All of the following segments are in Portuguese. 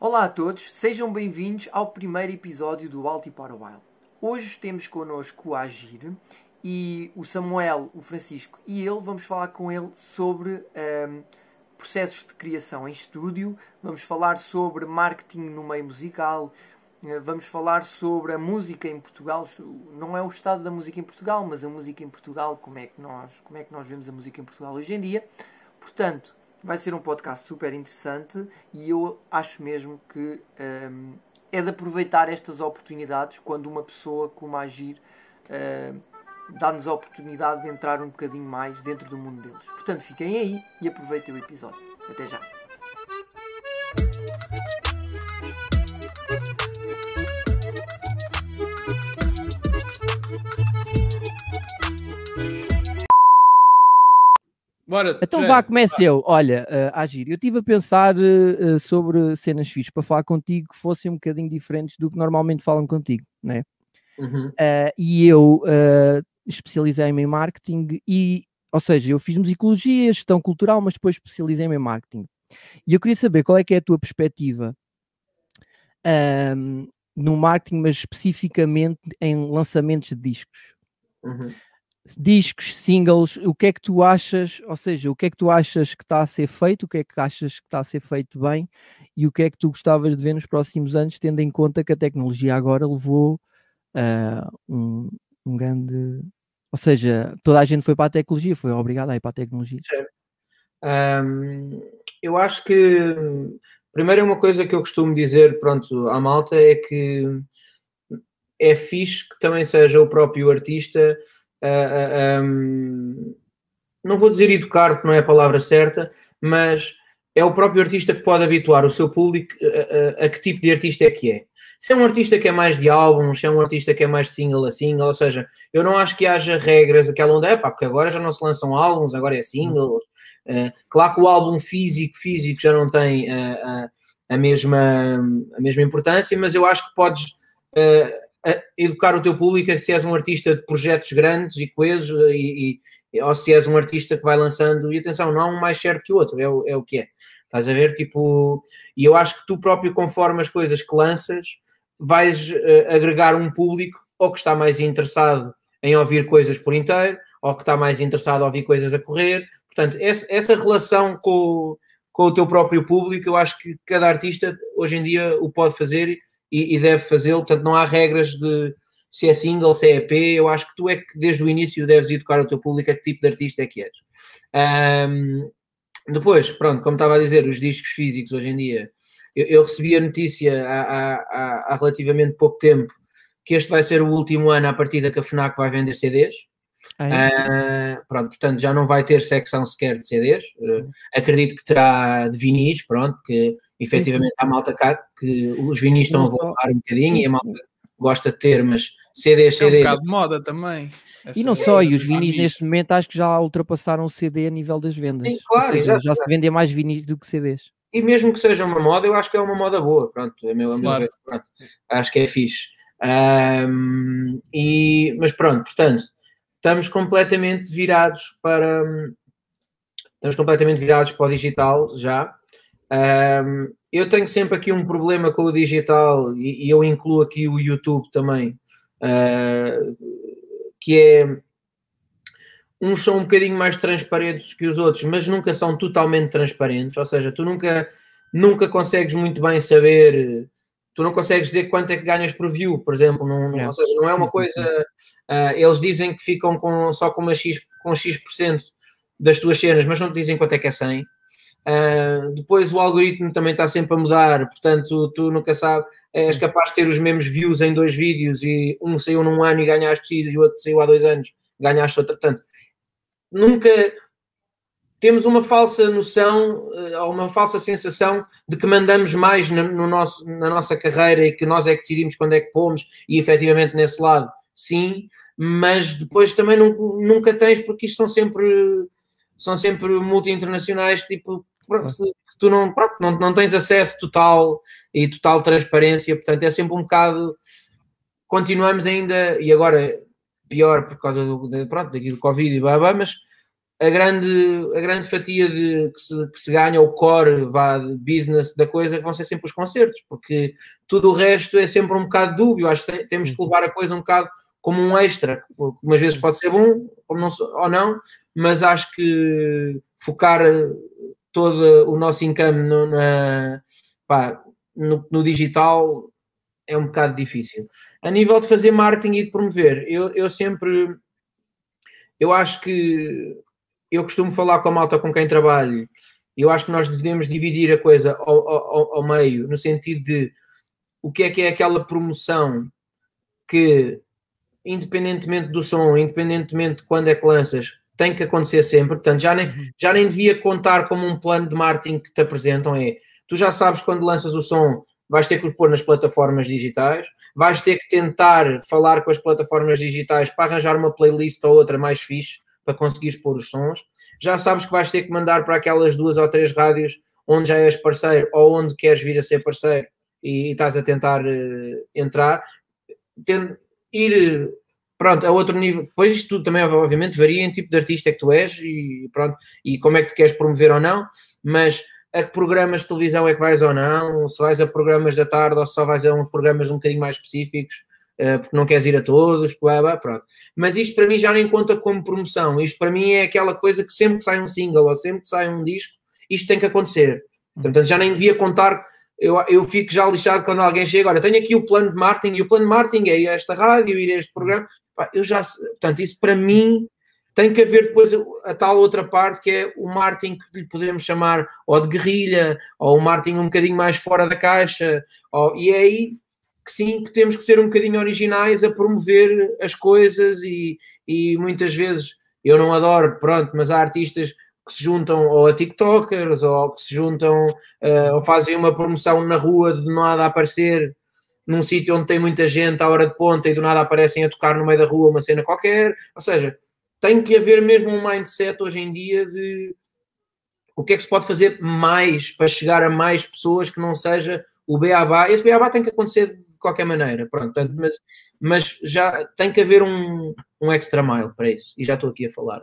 Olá a todos, sejam bem-vindos ao primeiro episódio do Alto para o Baile. Hoje temos connosco o Agir e o Samuel, o Francisco e ele, vamos falar com ele sobre um, processos de criação em estúdio, vamos falar sobre marketing no meio musical, eh, vamos falar sobre a música em Portugal, não é o estado da música em Portugal, mas a música em Portugal, como é que nós, como é que nós vemos a música em Portugal hoje em dia. Portanto, vai ser um podcast super interessante e eu acho mesmo que um, é de aproveitar estas oportunidades quando uma pessoa como a Agir uh, dá-nos a oportunidade de entrar um bocadinho mais dentro do mundo deles. Portanto, fiquem aí e aproveitem o episódio. Até já! Bora, então vá, comece eu. Olha, uh, Agir, eu estive a pensar uh, sobre cenas fixas para falar contigo que fossem um bocadinho diferentes do que normalmente falam contigo, né? Uhum. Uh, e eu uh, especializei-me em marketing e, ou seja, eu fiz musicologia, gestão cultural, mas depois especializei-me em marketing. E eu queria saber qual é que é a tua perspectiva um, no marketing, mas especificamente em lançamentos de discos. Uhum discos, singles, o que é que tu achas, ou seja, o que é que tu achas que está a ser feito, o que é que achas que está a ser feito bem e o que é que tu gostavas de ver nos próximos anos, tendo em conta que a tecnologia agora levou uh, um, um, grande. Ou seja, toda a gente foi para a tecnologia, foi obrigada a ir para a tecnologia. Um, eu acho que, primeiro, uma coisa que eu costumo dizer, pronto, à malta é que é fixe que também seja o próprio artista uh, um, não vou dizer educar, porque não é a palavra certa, mas é o próprio artista que pode habituar o seu público a, a, a, que tipo de artista é que é. Se é um artista que é mais de álbuns, se é um artista que é mais single a single, ou seja, eu não acho que haja regras aquela onde é, pá, porque agora já não se lançam álbuns, agora é single. Uh, claro que o álbum físico, físico já não tem uh, a, mesma, a mesma importância, mas eu acho que podes uh, educar o teu público se és um artista de projetos grandes e coesos e, e, ou se és um artista que vai lançando, e atenção, não há um mais certo que o outro, é o, é o que é. Estás a ver? Tipo, e eu acho que tu próprio, conforme as coisas que lanças, vais uh, agregar um público ou que está mais interessado em ouvir coisas por inteiro, ou que está mais interessado em ouvir coisas a correr. Portanto, essa, essa relação com, com o teu próprio público, eu acho que cada artista hoje em dia o pode fazer e, e deve fazê-lo. Portanto, não há regras de se é single, se é EP. Eu acho que tu é que desde o início deves educar o teu público a que tipo de artista é que és. Um, depois, pronto, como estava a dizer, os discos físicos hoje em dia, eu, eu recebi a notícia há, há, há, relativamente pouco tempo que este vai ser o último ano a partir da que a FNAC vai vender CDs. Uh, pronto, portanto, já não vai ter secção sequer de CDs. Uh, acredito que terá de vinis, pronto, que efetivamente há malta cá que os vinis estão a voltar um bocadinho sim, e a malta gosta de ter, mas CDs, CDs. É um bocado de moda também. E não só, e os vinis neste momento acho que já ultrapassaram o CD a nível das vendas. Sim, claro, seja, já se vendem mais vinis do que CDs. E mesmo que seja uma moda, eu acho que é uma moda boa, pronto, é meu, claro. pronto, acho que é fixe. Um, e, mas pronto, portanto, estamos completamente virados para estamos completamente virados para o digital já. Um, eu tenho sempre aqui um problema com o digital e, e eu incluo aqui o YouTube também, uh, que é uns são um bocadinho mais transparentes que os outros, mas nunca são totalmente transparentes, ou seja, tu nunca, nunca consegues muito bem saber tu não consegues dizer quanto é que ganhas por view, por exemplo, não, é. ou seja, não é uma coisa. Uh, eles dizem que ficam com, só com uma X, com X% das tuas cenas, mas não te dizem quanto é que é 100. Uh, ah, depois o algoritmo também está sempre a mudar, portanto, tu nunca sabes, és sim. capaz de ter os mesmos views em dois vídeos e um saiu num ano e ganhaste X e o outro saiu há dois anos, ganhaste outro. Portanto, nunca temos uma falsa noção eh, ou uma falsa sensação de que mandamos mais na, no nosso, na nossa carreira e que nós é que decidimos quando é que pomos e efetivamente nesse lado, sim, mas depois também nunca tens porque isto são sempre são sempre multi-internacionais, tipo, pronto, tu não, pronto, não, não tens acesso total e total transparência, portanto é sempre um bocado continuamos ainda, e agora pior por causa do, de, pronto, daqui do Covid e blá, blá mas a grande, a grande fatia de, que, se, que se ganha, o core vá, de business da coisa, vão ser sempre os concertos, porque tudo o resto é sempre um bocado dúbio. Acho que temos que levar a coisa um bocado como um extra, umas vezes pode ser bom não, ou não, mas acho que focar todo o nosso income no, na, pá, no, no, digital é um bocado difícil. A nível de fazer marketing e de promover, eu, eu sempre eu acho que eu costumo falar com a malta com quem trabalho, eu acho que nós devemos dividir a coisa ao, ao, ao meio, no sentido de o que é que é aquela promoção que, independentemente do som, independentemente de quando é que lanças, tem que acontecer sempre. Portanto, já nem, uhum. já nem devia contar como um plano de marketing que te apresentam. É tu já sabes quando lanças o som, vais ter que o pôr nas plataformas digitais, vais ter que tentar falar com as plataformas digitais para arranjar uma playlist ou outra mais fixe para conseguires pôr os sons. Já sabes que vais ter que mandar para aquelas duas ou três rádios onde já és parceiro ou onde queres vir a ser parceiro e, e estás a tentar uh, entrar. Tendo, ir pronto, a outro nível. Depois isto tudo também, obviamente, varia em tipo de artista que tu és e pronto, e como é que tu queres promover ou não, mas a que programas de televisão é que vais ou não, se vais a programas da tarde ou só vais a uns programas um bocadinho mais específicos, eh, porque não queres ir a todos, blá, blá, pronto. Mas isto para mim já nem conta como promoção. Isto para mim é aquela coisa que sempre que sai um single ou sempre que sai um disco, isto tem que acontecer. Portanto, já nem devia contar. Eu, eu fico já lixado quando alguém chega. Olha, tenho aqui o plano de marketing e o plano de marketing é ir a esta rádio, ir a este programa. Eu já, portanto, isso para mim tem que haver depois a tal outra parte que é o marketing que lhe podemos chamar ou de guerrilha, ou o marketing um bocadinho mais fora da caixa, ou, e é aí que sim, que temos que ser um bocadinho originais a promover as coisas e, e muitas vezes eu não adoro, pronto, mas há artistas que se juntam ou a TikTokers ou que se juntam uh, ou fazem uma promoção na rua de nada aparecer num sítio onde tem muita gente à hora de ponta e do nada aparecem a tocar no meio da rua uma cena qualquer. Ou seja, tem que haver mesmo um mindset hoje em dia de o que é que se pode fazer mais para chegar a mais pessoas que não seja o beabá. Esse beabá tem que acontecer de qualquer maneira, pronto, mas, mas já tem que haver um, um extra mile para isso, e já estou aqui a falar.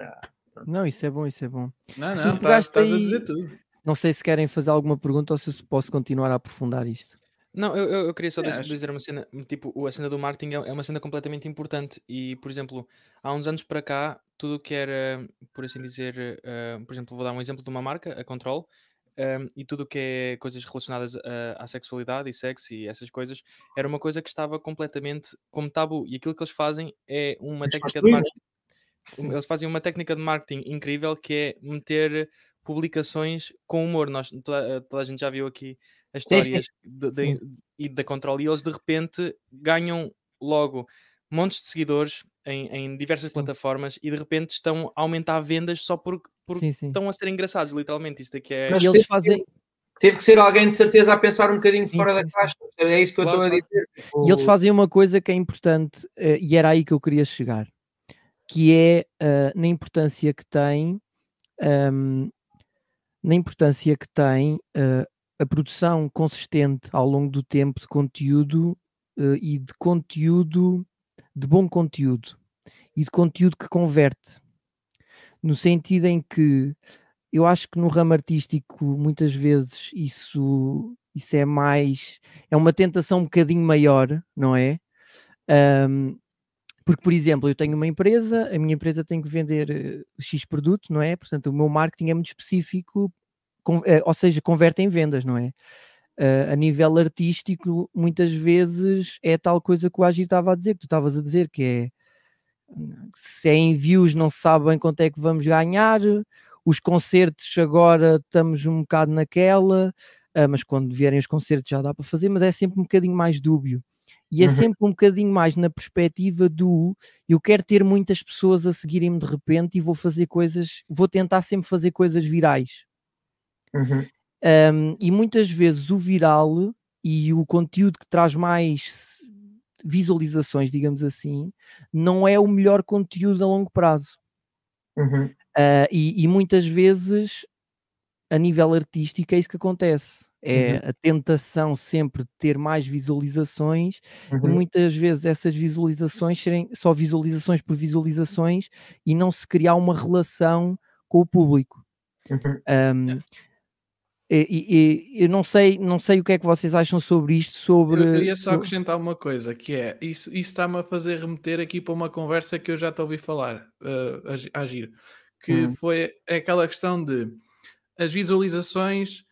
Não, isso é bom, isso é bom. Não, não, tá, estás aí... a dizer tudo. Não sei se querem fazer alguma pergunta ou se posso continuar a aprofundar isto. Não, eu, eu, eu queria só é, dizer uma cena, tipo, a cena do marketing é, é uma cena completamente importante e, por exemplo, há uns anos para cá, tudo o que era, por assim dizer, uh, por exemplo, vou dar um exemplo de uma marca, a Control, um, e tudo o que é coisas relacionadas a, à sexualidade e sexo e essas coisas, era uma coisa que estava completamente como tabu. E aquilo que eles fazem é uma técnica de marketing. Sim. Eles fazem uma técnica de marketing incrível que é meter publicações com humor. Nós, toda, toda a gente já viu aqui as histórias de, de, de, da Control e eles de repente ganham logo montes de seguidores em, em diversas sim. plataformas e de repente estão a aumentar vendas só porque, porque sim, sim. estão a ser engraçados, literalmente. Isto aqui é. Mas eles fazem. Teve que ser alguém de certeza a pensar um bocadinho fora da caixa. É isso que claro, eu estou a dizer. E eles fazem uma coisa que é importante, uh, e era aí que eu queria chegar, que é uh, na importância que tem, um, na importância que tem uh, a produção consistente ao longo do tempo de conteúdo e de conteúdo de bom conteúdo e de conteúdo que converte, no sentido em que eu acho que no ramo artístico muitas vezes isso, isso é mais é uma tentação um bocadinho maior, não é? Um, porque, por exemplo, eu tenho uma empresa, a minha empresa tem que vender eh, X produto, não é? Portanto, o meu marketing é muito específico, eh, ou seja, converte em vendas, não é? Uh, a nível artístico, muitas vezes é tal coisa que o Agir estava a dizer, que tu estavas a dizer, que é se é em views não sabem quanto é que vamos ganhar, os concertos agora estamos um bocado naquela, uh, mas quando vierem os concertos já dá para fazer, mas é sempre um bocadinho mais dúbio. E é uhum. sempre um bocadinho mais na perspectiva do eu quero ter muitas pessoas a seguirem-me de repente e vou fazer coisas, vou tentar sempre fazer coisas virais. Uhum. Um, e muitas vezes o viral e o conteúdo que traz mais visualizações, digamos assim, não é o melhor conteúdo a longo prazo. Uhum. Uh, e, e, muitas vezes, a nível artístico, é isso que acontece. É uhum. a tentação sempre de ter mais visualizações, uhum. e muitas vezes essas visualizações serem só visualizações por visualizações e não se criar uma relação com o público. Uhum. Um, e, e, eu não sei, não sei o que é que vocês acham sobre isto. Sobre eu queria só acrescentar uma coisa que é isso, isso está-me a fazer remeter aqui para uma conversa que eu já te ouvi falar uh, a, a agir, que hum. foi aquela questão de as visualizações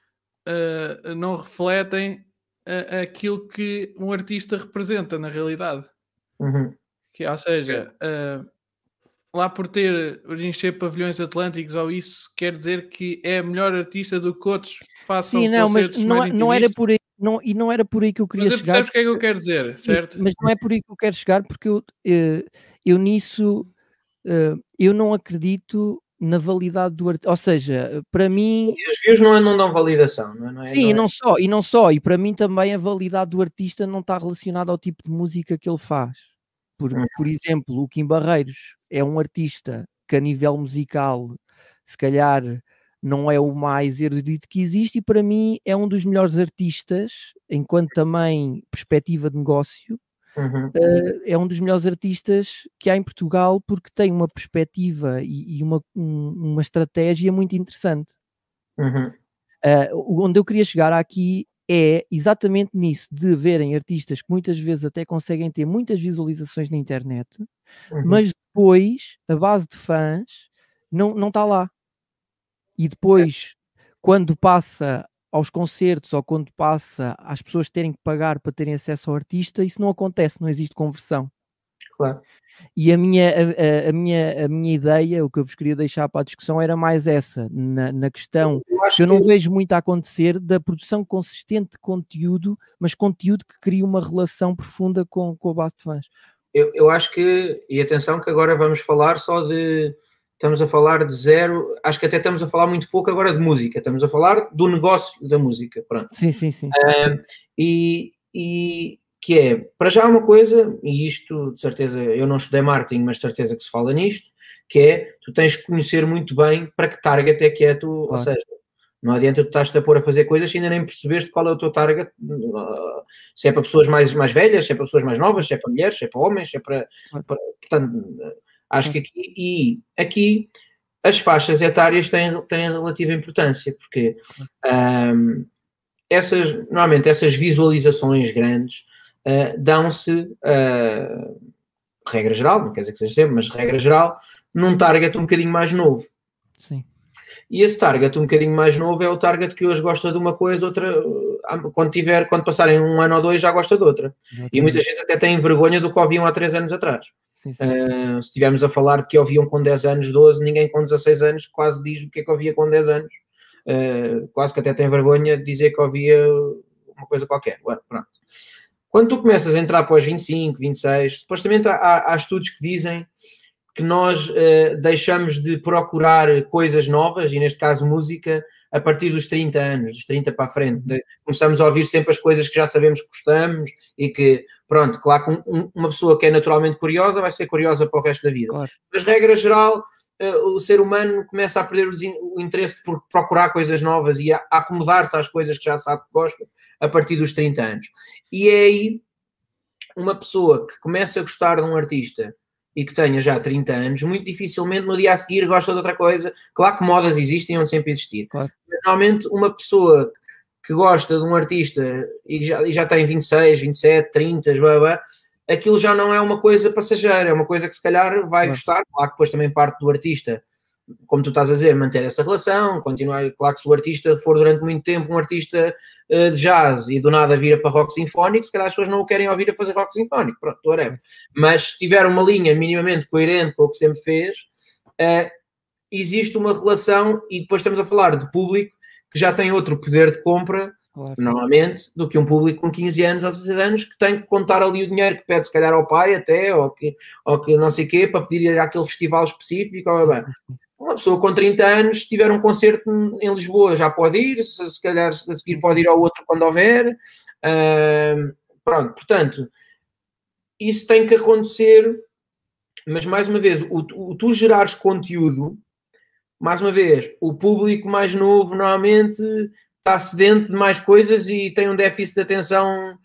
uh, não refletem uh, aquilo que um artista representa na realidade. Uhum. Que, ou seja, uh, lá por ter encher pavilhões atlânticos ou isso, quer dizer que é melhor artista do que outros façam Sim, não, mas não, não era por aí, não, e não era por aí que eu queria mas chegar. Mas o que é que eu quero dizer, certo? Mas não é por aí que eu quero chegar, porque eu, eh, eu nisso eh, eu não acredito na validade do artista, ou seja, para mim... E os views não, não dão validação, não é? Não é Sim, não, é... não só, e não só, e para mim também a validade do artista não está relacionada ao tipo de música que ele faz. Por, hum. por exemplo, o Kim Barreiros é um artista que a nível musical, se calhar não é o mais erudito que existe e para mim é um dos melhores artistas, enquanto também perspectiva de negócio, uhum. uh, é um dos melhores artistas que há em Portugal porque tem uma perspectiva e, e uma, um, uma estratégia muito interessante. Uhum. Uh, onde eu queria chegar aqui é exatamente nisso, de verem artistas que muitas vezes até conseguem ter muitas visualizações na internet, uhum. mas depois a base de fãs não, não está lá. E depois, é. quando passa aos concertos ou quando passa às pessoas terem que pagar para terem acesso ao artista, isso não acontece, não existe conversão. Claro. E a minha, a, a, minha, a minha ideia, o que eu vos queria deixar para a discussão era mais essa, na, na questão eu que eu não que... vejo muito a acontecer da produção consistente de conteúdo, mas conteúdo que cria uma relação profunda com, com a base de fãs. Eu, eu acho que, e atenção que agora vamos falar só de, estamos a falar de zero, acho que até estamos a falar muito pouco agora de música, estamos a falar do negócio da música, pronto. Sim, sim, sim. e, e que é, para já uma coisa, e isto de certeza, eu não estudei marketing, mas de certeza que se fala nisto, que é, tu tens que conhecer muito bem para que target é que é tu, claro. ou seja, não adianta tu estás-te a pôr a fazer coisas se ainda nem percebeste qual é o teu target, se é para pessoas mais, mais velhas, se é para pessoas mais novas, se é para mulheres, se é para homens, se é para, para portanto, acho que aqui, e aqui as faixas etárias têm, têm relativa importância, porque um, essas, normalmente essas visualizações grandes uh, dão-se, uh, regra geral, não quer dizer que seja sempre, mas regra geral, num target um bocadinho mais novo. Sim. E esse target um bocadinho mais novo é o target que hoje gosta de uma coisa, outra, quando tiver, quando passarem um ano ou dois, já gosta de outra. E muitas vezes até têm vergonha do que ouviam há três anos atrás. Sim, sim. Uh, se estivermos a falar de que ouviam com 10 anos, 12, ninguém com 16 anos quase diz o que é que ouvia com 10 anos. Uh, quase que até tem vergonha de dizer que ouvia uma coisa qualquer. Bueno, pronto. Quando tu começas a entrar após 25, 26, supostamente há, há estudos que dizem que nós uh, deixamos de procurar coisas novas, e neste caso música, a partir dos 30 anos, dos 30 para a frente. De, começamos a ouvir sempre as coisas que já sabemos que gostamos e que, pronto, claro que um, uma pessoa que é naturalmente curiosa vai ser curiosa para o resto da vida. Claro. Mas, regra geral, uh, o ser humano começa a perder o, o, interesse por procurar coisas novas e a, a acomodar-se às coisas que já sabe que gosta a partir dos 30 anos. E é aí uma pessoa que começa a gostar de um artista e que tenha já 30 anos, muito dificilmente no dia a seguir gosta de outra coisa. Claro que modas existem e vão sempre existir. Claro. Normalmente, uma pessoa que gosta de um artista e já, e já tem 26, 27, 30, blá, blá, aquilo já não é uma coisa passageira, é uma coisa que se calhar vai claro. gostar. Claro que depois também parte do artista como tu estás a dizer, manter essa relação, continuar. Claro que se o artista for durante muito tempo um artista uh, de jazz e do nada vira para rock sinfónico, se calhar as pessoas não o querem ouvir a fazer rock sinfónico, pronto, whatever. Mas se tiver uma linha minimamente coerente com o que sempre fez, uh, existe uma relação, e depois estamos a falar de público que já tem outro poder de compra. Claro. Normalmente, do que um público com 15 anos ou 16 anos que tem que contar ali o dinheiro que pede, se calhar, ao pai, até, ou que, ou que não sei o quê, para pedir aquele festival específico. Ou, bem, uma pessoa com 30 anos, se tiver um concerto em Lisboa, já pode ir, se, se calhar a seguir pode ir ao outro quando houver. Uh, pronto, portanto, isso tem que acontecer, mas mais uma vez, o, o, tu gerares conteúdo, mais uma vez, o público mais novo normalmente está sedente de mais coisas e tem um déficit de atenção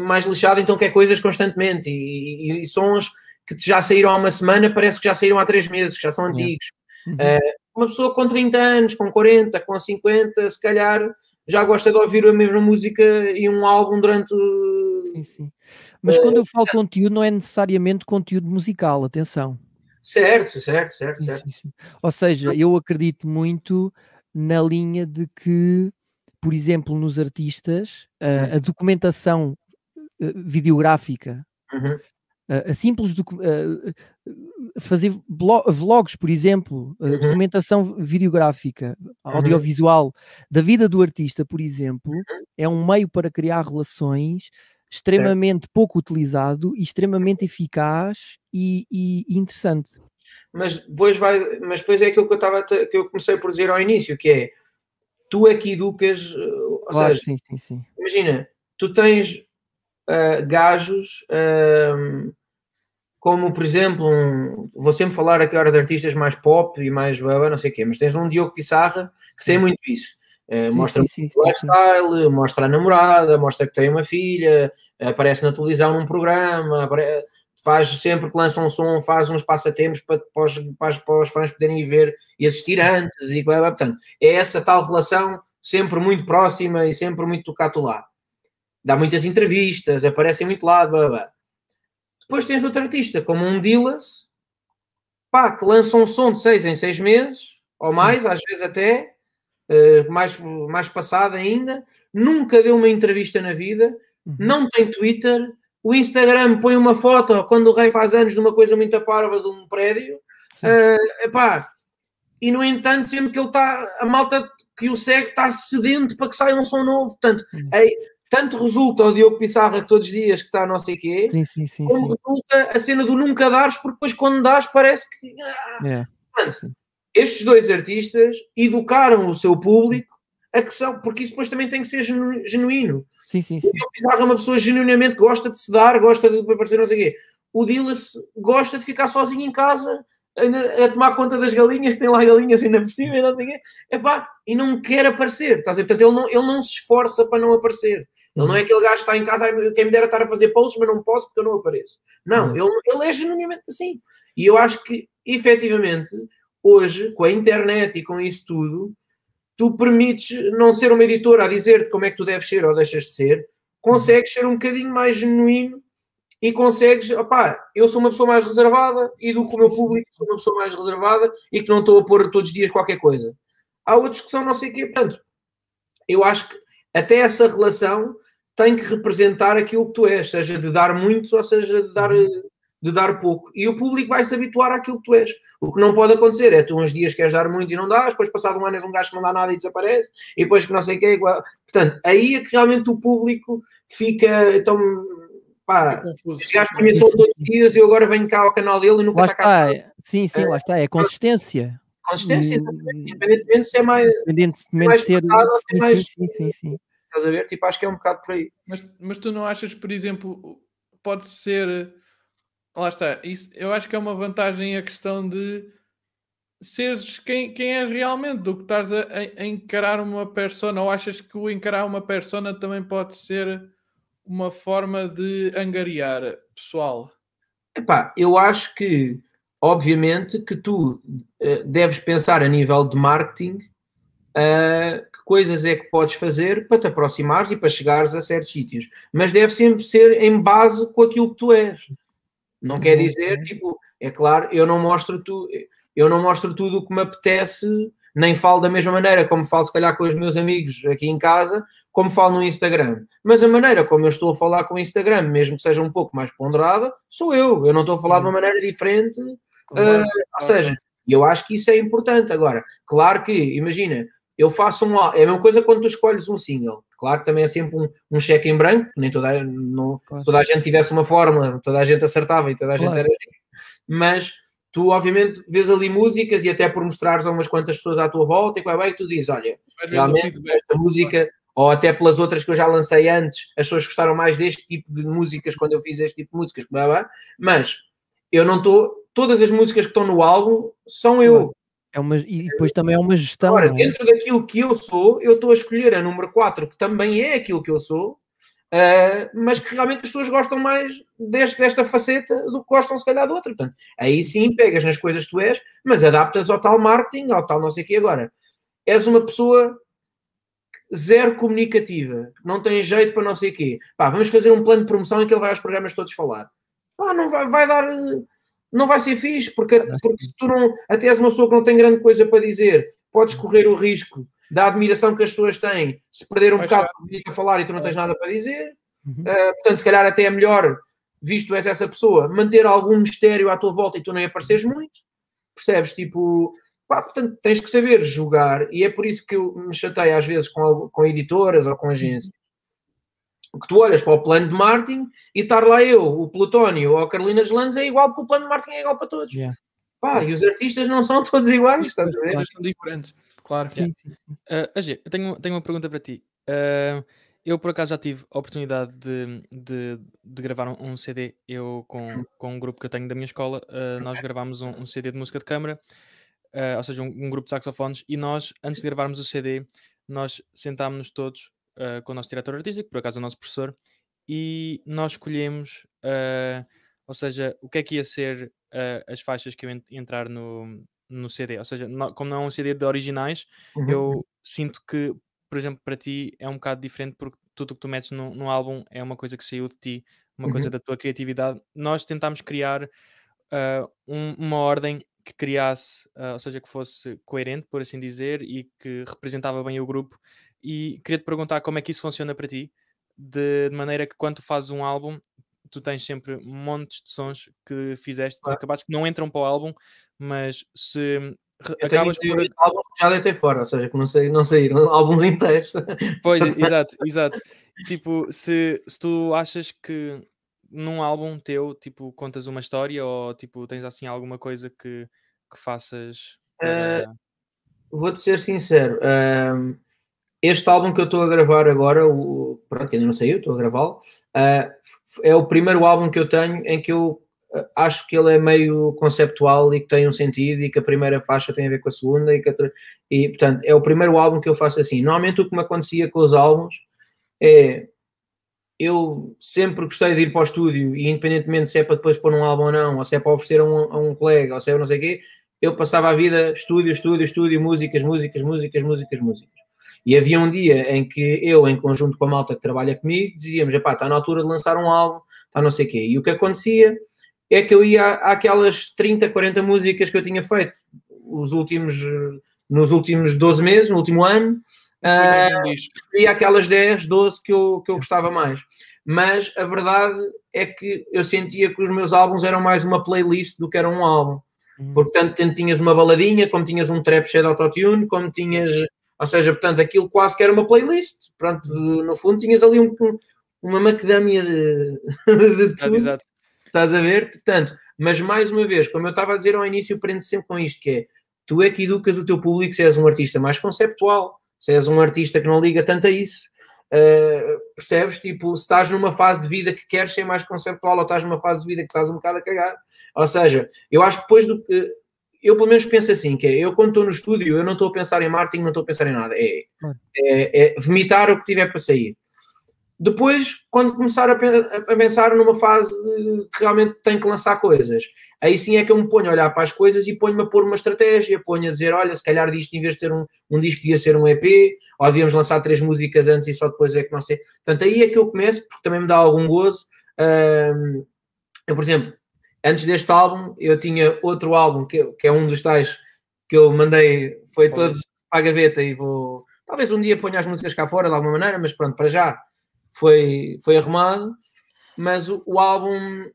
mais lixado, então quer coisas constantemente. E, e, e sons que já saíram há uma semana, parece que já saíram há três meses, que já são antigos. Uhum. Uh, uma pessoa com 30 anos, com 40, com 50, se calhar já gosta de ouvir a mesma música e um álbum durante. Sim, sim. Mas uh, quando eu falo conteúdo, não é necessariamente conteúdo musical, atenção. Certo, certo, certo, sim, certo. Sim, Ou seja, eu acredito muito na linha de que, por exemplo, nos artistas, uh, a documentação videográfica uhum a simples fazer vlogs, por exemplo, uhum. documentação videográfica, uhum. audiovisual da vida do artista, por exemplo, uhum. é um meio para criar relações extremamente pouco utilizado extremamente eficaz e, e, interessante. Mas depois vai, mas depois é aquilo que eu estava que eu comecei por dizer ao início, que é tu é que educas, claro, seja, sim, sim, sim. imagina, tu tens uh, gajos uh, como, por exemplo, um, vou sempre falar aqui agora de artistas mais pop e mais não sei o quê, mas tens um Diogo Pissarra que sim. tem muito isso. Uh, sim, mostra sim, o lifestyle, mostra a namorada, mostra que tem uma filha, aparece na televisão num programa, faz sempre que lança um som, faz uns passatempos para, para, os, para, os fãs poderem ir ver e assistir antes, e portanto, é essa tal relação sempre muito próxima e sempre muito tocato lá dá muitas entrevistas, aparece muito lá, blá, blá. Depois tens outro artista, como um Dillas, pá, que lança um som de seis em seis meses, ou Sim. mais, às vezes até, uh, mais, mais passado ainda, nunca deu uma entrevista na vida, uhum. não tem Twitter, o Instagram põe uma foto quando o rei faz anos de uma coisa muito parva de um prédio, uh, epá, e no entanto, sempre que ele está, a malta que o segue está sedento para que saia um som novo. Portanto, uhum tanto resulta o Diogo Pissarra que todos os dias que está não sei quê, sim, sim, sim, como sim. resulta a cena do nunca dares, porque depois quando dás parece que. Ah, é. estes dois artistas educaram o seu público a que são, porque isso depois também tem que ser genu, genuíno. Sim, sim, sim. O Diogo Pissarra é uma pessoa genuinamente que gosta de se dar, gosta de aparecer não sei o quê. O Dillas gosta de ficar sozinho em casa a, a tomar conta das galinhas, que tem lá galinhas ainda por cima e não sei o quê. Epá, e não quer aparecer. Estás a Portanto, ele não, ele não se esforça para não aparecer. Ele não é aquele gajo que está em casa, quem me dera estar a fazer posts, mas não posso porque eu não apareço. Não, uhum. ele, ele é genuinamente assim. E eu acho que, efetivamente, hoje, com a internet e com isso tudo, tu permites não ser uma editora a dizer-te como é que tu deves ser ou deixas de ser, consegues ser um bocadinho mais genuíno e consegues, opá, eu sou uma pessoa mais reservada, educo o meu público, sou uma pessoa mais reservada e que não estou a pôr todos os dias qualquer coisa. Há outros que são não sei o quê. Portanto, eu acho que até essa relação tem que representar aquilo que tu és, seja de dar muito ou seja de dar, uhum. de dar pouco. E o público vai se habituar àquilo que tu és. O que não pode acontecer é tu uns dias queres dar muito e não dás, depois passado um ano és um gajo que não dá nada e desaparece, e depois que não sei o que é igual. Portanto, aí é que realmente o público fica. Então, pá, este gajo conheceu todos os dias e eu agora venho cá ao canal dele e nunca lá está cá. É. Sim, sim, é. lá está. É consistência. Consistência, independentemente de ser mais. Independentemente mais de ser. Sim, mais... sim, sim, sim. Estás a ver? Tipo, acho que é um bocado por aí. Mas, mas tu não achas, por exemplo, pode ser. Lá está. Isso, eu acho que é uma vantagem a questão de seres quem, quem és realmente, do que estás a, a, encarar uma persona, ou achas que o encarar uma persona também pode ser uma forma de angariar pessoal? Epá, eu acho que, obviamente, que tu uh, deves pensar a nível de marketing uh, coisas é que podes fazer para te aproximares e para chegares a certos sítios. Mas deve sempre ser em base com aquilo que tu és. Não quer dizer, tipo, é claro, eu não mostro tu, eu não mostro tudo o que me apetece, nem falo da mesma maneira como falo se calhar com os meus amigos aqui em casa, como falo no Instagram. Mas a maneira como eu estou a falar com o Instagram, mesmo que seja um pouco mais ponderada, sou eu. Eu não estou a falar de uma maneira diferente. Uh, ou seja, eu acho que isso é importante. Agora, claro que, imagina, eu faço um. É a mesma coisa quando tu escolhes um single. Claro que também é sempre um, um cheque em branco, nem toda, não, claro. se toda a gente tivesse uma forma, toda a gente acertava e toda a gente claro. era. Mas tu, obviamente, vês ali músicas e até por mostrares a umas quantas pessoas à tua volta, e vai bem, tu dizes: olha, realmente esta música, ou até pelas outras que eu já lancei antes, as pessoas gostaram mais deste tipo de músicas quando eu fiz este tipo de músicas, mas eu não estou. Todas as músicas que estão no álbum são eu. É uma, e depois também é uma gestão. Agora, é? dentro daquilo que eu sou, eu estou a escolher a número 4, que também é aquilo que eu sou, Uh, mas que realmente as pessoas gostam mais deste, desta faceta do que gostam, se calhar, de outra. Portanto, aí sim pegas nas coisas que tu és, mas adaptas ao tal marketing, ao tal não sei o que agora. És uma pessoa zero comunicativa, não tem jeito para não sei o quê. Pá, vamos fazer um plano de promoção em que ele vai aos programas todos falar. Pá, não vai, vai dar... Não vai ser fixe, porque, porque se tu não... Até és uma pessoa que não tem grande coisa para dizer, podes correr o risco da admiração que as pessoas têm, se perder um Mas bocado a falar e tu não tens nada para dizer. Uhum. Uh, portanto, se calhar até é melhor, visto és essa pessoa, manter algum mistério à tua volta e tu nem apareces muito. Percebes? Tipo, pá, portanto, tens que saber jogar e é por isso que eu me chateio às vezes com, com editoras ou com agências. Que tu olhas para o plano de marketing e estar lá eu, o Plutónio ou a Carolina Lanz é igual porque o plano de marketing é igual para todos. Yeah. Pá, e os artistas não são todos iguais, estás a ver? São diferentes. Claro. Sim, sim, sim. Uh, Agê, eu tenho, tenho uma pergunta para ti. Uh, eu, por acaso, já tive a oportunidade de, de, de gravar um, um, CD. Eu, com, com um grupo que eu tenho da minha escola, uh, nós gravámos um, um, CD de música de câmara, uh, ou seja, um, um, grupo de saxofones. E nós, antes de gravarmos o CD, nós sentámos-nos todos uh, com o nosso diretor artístico, por acaso o nosso professor, e nós escolhemos, ou seja, o que é que ia ser as faixas que eu entrar no, no CD. Ou seja, não, como não é um CD de originais, uhum. eu sinto que, por exemplo, para ti é um bocado diferente porque tudo o que tu metes no, no álbum é uma coisa que saiu de ti, uma uhum. coisa da tua criatividade. Nós tentámos criar uh, um, uma ordem que criasse, uh, ou seja, que fosse coerente, por assim dizer, e que representava bem o grupo. E queria te perguntar como é que isso funciona para ti, de, de maneira que quando tu fazes um álbum, tu tens sempre montes de sons que fizeste, que acabaste que não entram para o álbum, mas se eu acabas por. Álbuns já deitei fora, ou seja, que não, sei, não saíram álbuns inteiros. Pois, exato, exato. Tipo, se, se tu achas que num álbum teu, tipo, contas uma história ou tipo, tens assim alguma coisa que, que faças. Para... Uh, Vou-te ser sincero. Uh, este álbum que eu estou a gravar agora, o, pronto, ainda não saiu, estou a gravá-lo, uh, é o primeiro álbum que eu tenho em que eu acho que ele é meio conceptual e que tem um sentido e que a primeira faixa tem a ver com a segunda e, que e portanto é o primeiro álbum que eu faço assim. Normalmente o que me acontecia com os álbuns é eu sempre gostei de ir para o estúdio e independentemente se é para depois pôr um álbum ou não, ou se é para oferecer a um, a um colega, ou se é não sei o quê, eu passava a vida estúdio, estúdio, estúdio, músicas, músicas, músicas, músicas, músicas. E havia um dia em que eu, em conjunto com a malta que trabalha comigo, dizíamos, está na altura de lançar um álbum, está não sei o quê. E o que acontecia é que eu ia àquelas 30, 40 músicas que eu tinha feito os últimos, nos últimos 12 meses, no último ano, uh, e aquelas 10, 12 que eu, que eu gostava mais. Mas a verdade é que eu sentia que os meus álbuns eram mais uma playlist do que era um álbum. Uhum. Porque tanto tinhas uma baladinha, como tinhas um trap cheio de autotune, como tinhas, ou seja, portanto, aquilo quase que era uma playlist. Pronto, no fundo tinhas ali um, uma macadâmia de, de tudo. Exato. Estás a ver? Portanto, mas mais uma vez, como eu estava a dizer ao início, prende sempre com isto, que é tu é que educas o teu público se és um artista mais conceptual, se és um artista que não liga tanto a isso. Uh, percebes? Tipo, se estás numa fase de vida que queres ser mais conceptual ou estás numa fase de vida que estás um bocado a cagar. Ou seja, eu acho que depois do que. Eu pelo menos penso assim, que é, eu quando estou no estúdio, eu não estou a pensar em marketing, não estou a pensar em nada. É, é, é vomitar o que tiver para sair. Depois, quando começar a, a, pensar numa fase que realmente tenho que lançar coisas, aí sim é que eu me ponho a olhar para as coisas e ponho-me a pôr uma estratégia, ponho a dizer, olha, se calhar disto em vez de ser um, um disco devia ser um EP, ou devíamos lançar três músicas antes e só depois é que não sei. Portanto, aí é que eu começo, porque também me dá algum gozo. Um, eu, por exemplo, antes deste álbum, eu tinha outro álbum, que, que é um dos tais que eu mandei, foi todo para a gaveta e vou... Talvez um dia ponha as músicas cá fora de alguma maneira, mas pronto, para já foi, foi arrumado, mas o, o, álbum,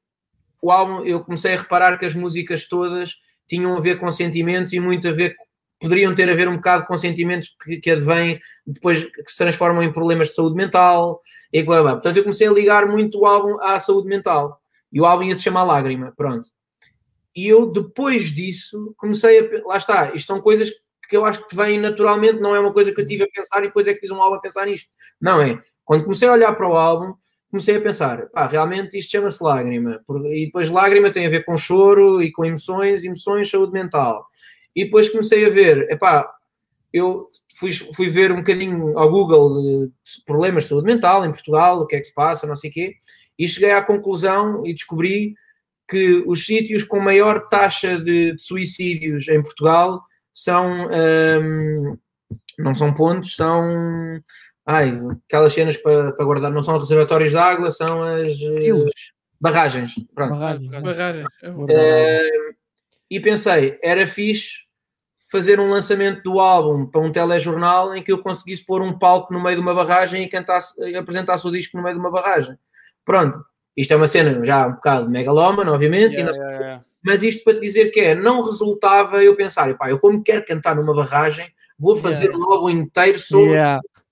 o álbum, eu comecei a reparar que as músicas todas tinham a ver com sentimentos e muito a ver, poderiam ter a ver um bocado com sentimentos que, que advêm depois que se transformam em problemas de saúde mental e blá, blá. Portanto, eu comecei a ligar muito o álbum à saúde mental e o álbum ia se chamar Lágrima, pronto. E eu depois disso comecei a. Lá está, isto são coisas que eu acho que vêm naturalmente, não é uma coisa que eu tive a pensar e depois é que fiz um álbum a pensar nisto. Não é. Quando comecei a olhar para o álbum, comecei a pensar, pá, realmente isto chama-se lágrima. E depois lágrima tem a ver com choro e com emoções, emoções, saúde mental. E depois comecei a ver, epá, eu fui, fui ver um bocadinho ao Google de problemas de saúde mental em Portugal, o que é que se passa, não sei o quê, e cheguei à conclusão e descobri que os sítios com maior taxa de, de suicídios em Portugal são um, não são pontos, são ai, aquelas cenas para, para guardar, não são reservatórios de água, são as uh, barragens. Pronto. Barragens. barragens. Uh, e pensei, era fixe fazer um lançamento do álbum para um telejornal em que eu conseguisse pôr um palco no meio de uma barragem e cantasse, apresentasse o disco no meio de uma barragem. Pronto, isto é uma cena já um bocado megalómana, obviamente, yeah, não... yeah, yeah. mas isto para te dizer que é, não resultava eu pensar, pá, eu como quero cantar numa barragem, vou fazer um álbum inteiro sobre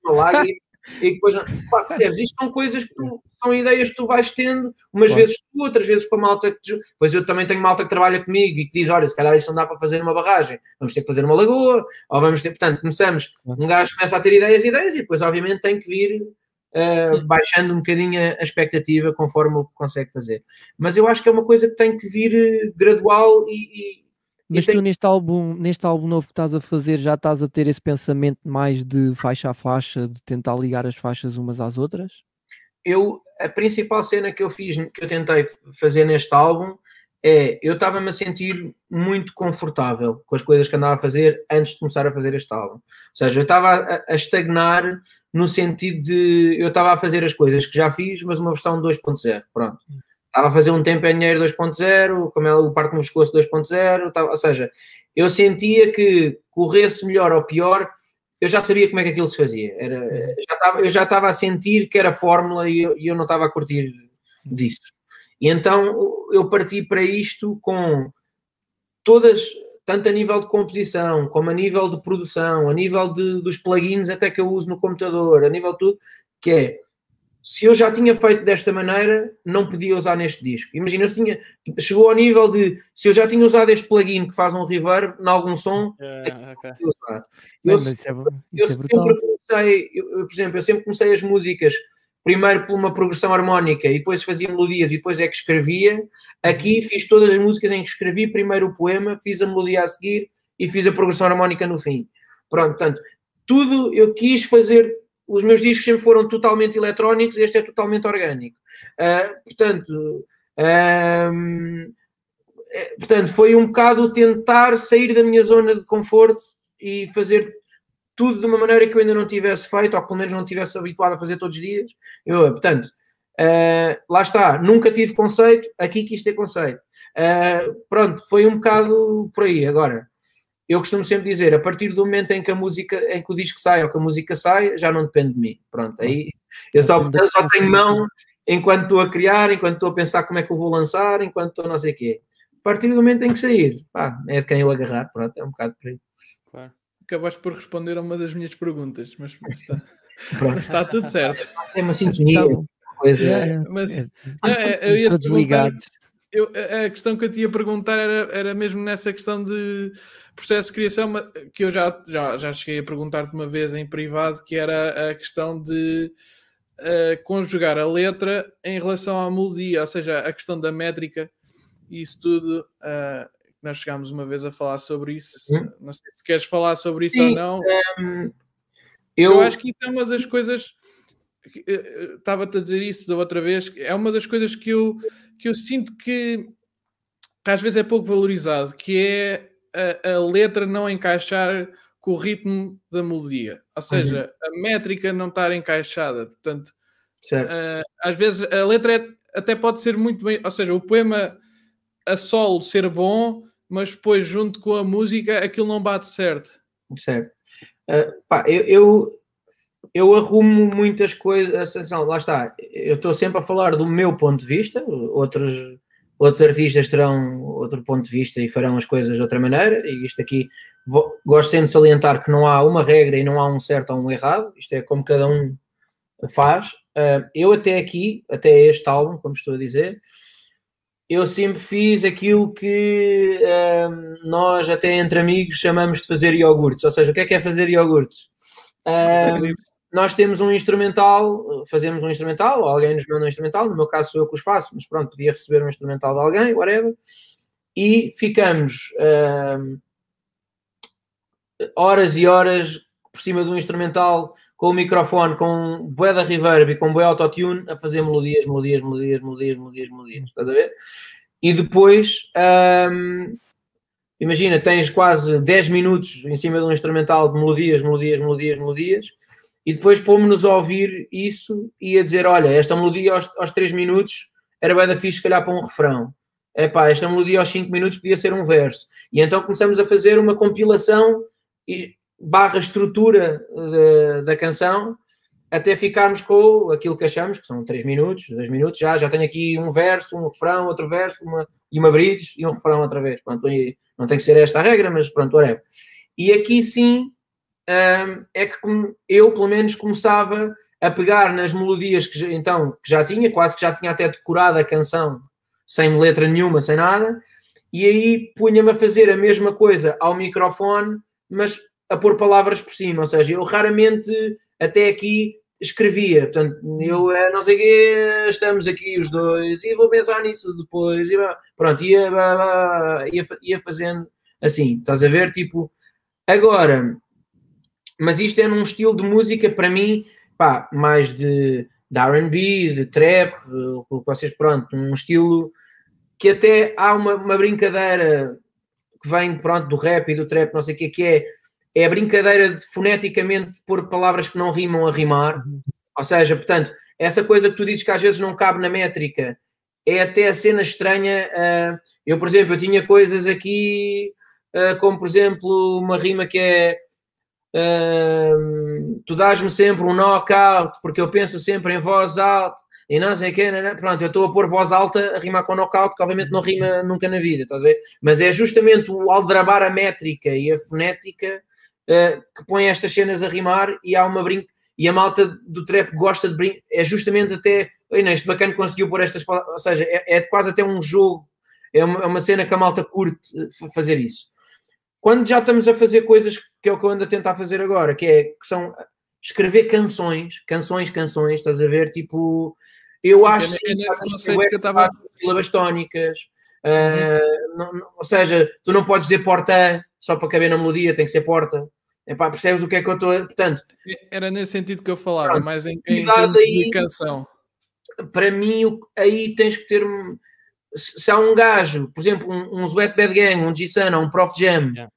uma lágrima e depois, pá, percebes? Isto são coisas que tu, são ideias que tu vais tendo, umas vezes tu, outras vezes com a malta que. Pois eu também tenho malta que trabalha comigo e que diz: olha, se calhar isto não dá para fazer numa barragem, vamos ter que fazer uma lagoa, ou vamos ter. Portanto, começamos, um gajo começa a ter ideias e ideias e depois, obviamente, tem que vir uh, baixando um bocadinho a expectativa conforme o que consegue fazer. Mas eu acho que é uma coisa que tem que vir eh, gradual e, e mas tu neste álbum, neste álbum novo que estás a fazer, já estás a ter esse pensamento mais de faixa a faixa, de tentar ligar as faixas umas às outras? Eu, a principal cena que eu fiz, que eu tentei fazer neste álbum, é eu estava-me a sentir muito confortável com as coisas que andava a fazer antes de começar a fazer este álbum. Ou seja, eu estava a, a estagnar no sentido de eu estava a fazer as coisas que já fiz, mas uma versão 2.0. Pronto. Estava a fazer um tempo dinheiro 2.0, como é o Parque no Pescoço 2.0, ou seja, eu sentia que corresse melhor ou pior, eu já sabia como é que aquilo se fazia. Era, já eu já estava a sentir que era fórmula e eu, eu não estava a curtir disso. E então eu parti para isto com todas, tanto a nível de composição, como a nível de produção, a nível de, dos plugins até que eu uso no computador, a nível de tudo, que é se eu já tinha feito desta maneira, não podia usar neste disco. Imagina, eu tinha, chegou ao nível de se eu já tinha usado este plugin que faz um reverb em algum som, é, okay. eu, Bem, eu, é, eu é sempre comecei, eu, por exemplo, eu sempre comecei as músicas primeiro por uma progressão harmónica e depois fazia melodias e depois é que escrevia. Aqui fiz todas as músicas em que escrevi primeiro o poema, fiz a melodia a seguir e fiz a progressão harmónica no fim. Pronto, portanto, tudo eu quis fazer os meus discos sempre foram totalmente eletrónicos, este é totalmente orgânico. Uh, portanto, uh, portanto, foi um bocado tentar sair da minha zona de conforto e fazer tudo de uma maneira que eu ainda não tivesse feito, ou pelo menos não tivesse habituado a fazer todos os dias. Eu, portanto, uh, lá está, nunca tive conceito, aqui quis ter conceito. pronto, foi um bocado por aí. Agora, eu costumo sempre dizer, a partir do momento em que a música, em que o disco sai ou que a música sai, já não depende de mim. Pronto, aí eu só, eu só tenho mão enquanto estou a criar, enquanto estou a pensar como é que eu vou lançar, enquanto estou não sei o quê. A partir do momento em que sair, pá, é de quem eu agarrar, pronto, é um bocado por aí. Acabaste por responder a uma das minhas perguntas, mas está, está tudo certo. É uma sintonia. Coisa. É, é, mas é, é, eu ia desligados. Eu, a questão que eu te ia perguntar era, era mesmo nessa questão de processo de criação, que eu já, já, já cheguei a perguntar-te uma vez em privado, que era a questão de uh, conjugar a letra em relação à melodia, ou seja, a questão da métrica e isso tudo. Uh, nós chegámos uma vez a falar sobre isso. Uhum. Não sei se queres falar sobre isso Sim, ou não. Um, eu... eu acho que isso é uma das coisas eh, estava-te a dizer isso da outra vez, é uma das coisas que eu, que eu sinto que, que às vezes é pouco valorizado, que é a, a, letra não encaixar com o ritmo da melodia, ou seja, uhum. a métrica não estar encaixada. Portanto, uh, às vezes a letra é, até pode ser muito bem, ou seja, o poema a solo ser bom, mas depois junto com a música aquilo não bate certo. Certo. Uh, pá, eu, eu, eu, arrumo muitas coisas, atenção, lá está, eu estou sempre a falar do meu ponto de vista, outros outros artistas terão outro ponto de vista e farão as coisas de outra maneira, e isto aqui vou, gosto sempre de salientar que não há uma regra e não há um certo ou um errado, isto é como cada um faz. Uh, eu até aqui, até este álbum, como estou a dizer, eu sempre fiz aquilo que uh, nós, até entre amigos, chamamos de fazer iogurtes. Ou seja, o que é que é fazer iogurtes? Uh, nós temos um instrumental, fazemos um instrumental, alguém nos manda um instrumental, no meu caso sou eu que os faço, mas pronto, podia receber um instrumental de alguém, whatever, e ficamos uh, horas e horas por cima do instrumental com o microfone, com bué da reverb e com bué autotune a fazer melodias, melodias, melodias, melodias, melodias, melodias, estás a ver? E depois, hum, imagina, tens quase 10 minutos em cima de um instrumental de melodias, melodias, melodias, melodias, e depois pomos-nos a ouvir isso e a dizer, olha, esta melodia aos, aos 3 minutos era bem da fixe, calhar para um refrão. Epá, esta melodia aos 5 minutos podia ser um verso. E então começamos a fazer uma compilação barra estrutura de, da canção até ficarmos com aquilo que achamos, que são 3 minutos, 2 minutos, já, já tenho aqui um verso, um refrão, outro verso, uma, e uma bridge e um refrão outra vez. Pronto, não tem que ser esta a regra, mas pronto, whatever. E aqui sim um, é que eu, pelo menos, começava a pegar nas melodias que então que já tinha, quase que já tinha até decorado a canção sem letra nenhuma, sem nada, e aí punha-me a fazer a mesma coisa ao microfone, mas a pôr palavras por cima, ou seja, eu raramente até aqui escrevia, portanto, eu eh, não sei o quê, estamos aqui os dois e vou pensar nisso depois, e, pronto, ia, ia, ia fazendo assim, estás a ver, tipo, agora, mas isto é num estilo de música, para mim, pá, mais de, de R&B, de trap, vocês, pronto, um estilo que até há uma, uma brincadeira que vem, pronto, do rap e do trap, não sei o que, que é é a brincadeira de foneticamente pôr palavras que não rimam a rimar. Ou seja, portanto, essa coisa que tu dizes que às vezes não cabe na métrica é até a cena estranha. Uh, eu, por exemplo, eu tinha coisas aqui, uh, como por exemplo, uma rima que é uh, tu dás-me sempre um knockout, porque eu penso sempre em voz alta. E não sei o que, pronto, eu estou a pôr voz alta a rimar com knockout, que obviamente não rima nunca na vida, estás a ver? Mas é justamente o aldrabar a métrica e a fonética uh, que põe estas cenas a rimar e há uma brinca. E a malta do trap gosta de brincar. É justamente até. Olha, este bacana conseguiu pôr estas palavras. Ou seja, é, é quase até um jogo. É uma, é uma cena que a malta curte eh, fazer isso. Quando já estamos a fazer coisas que é o que eu ando a tentar fazer agora, que, é, que são escrever canções, canções, canções, estás a ver? Tipo, eu Sim, acho é, é nesse conceito que eu estava. sílabas tónicas, uh, não, não, ou seja, tu não podes dizer porta só para caber na melodia, tem que ser porta. Epá, percebes o que é que eu estou. Portanto, era nesse sentido que eu falava, pronto, mas em, em termos aí, de canção. Para mim, aí tens que ter. Se há um gajo, por exemplo, um, um Sweat Bad Gang, um G-Sun, um Prof Jam, yeah.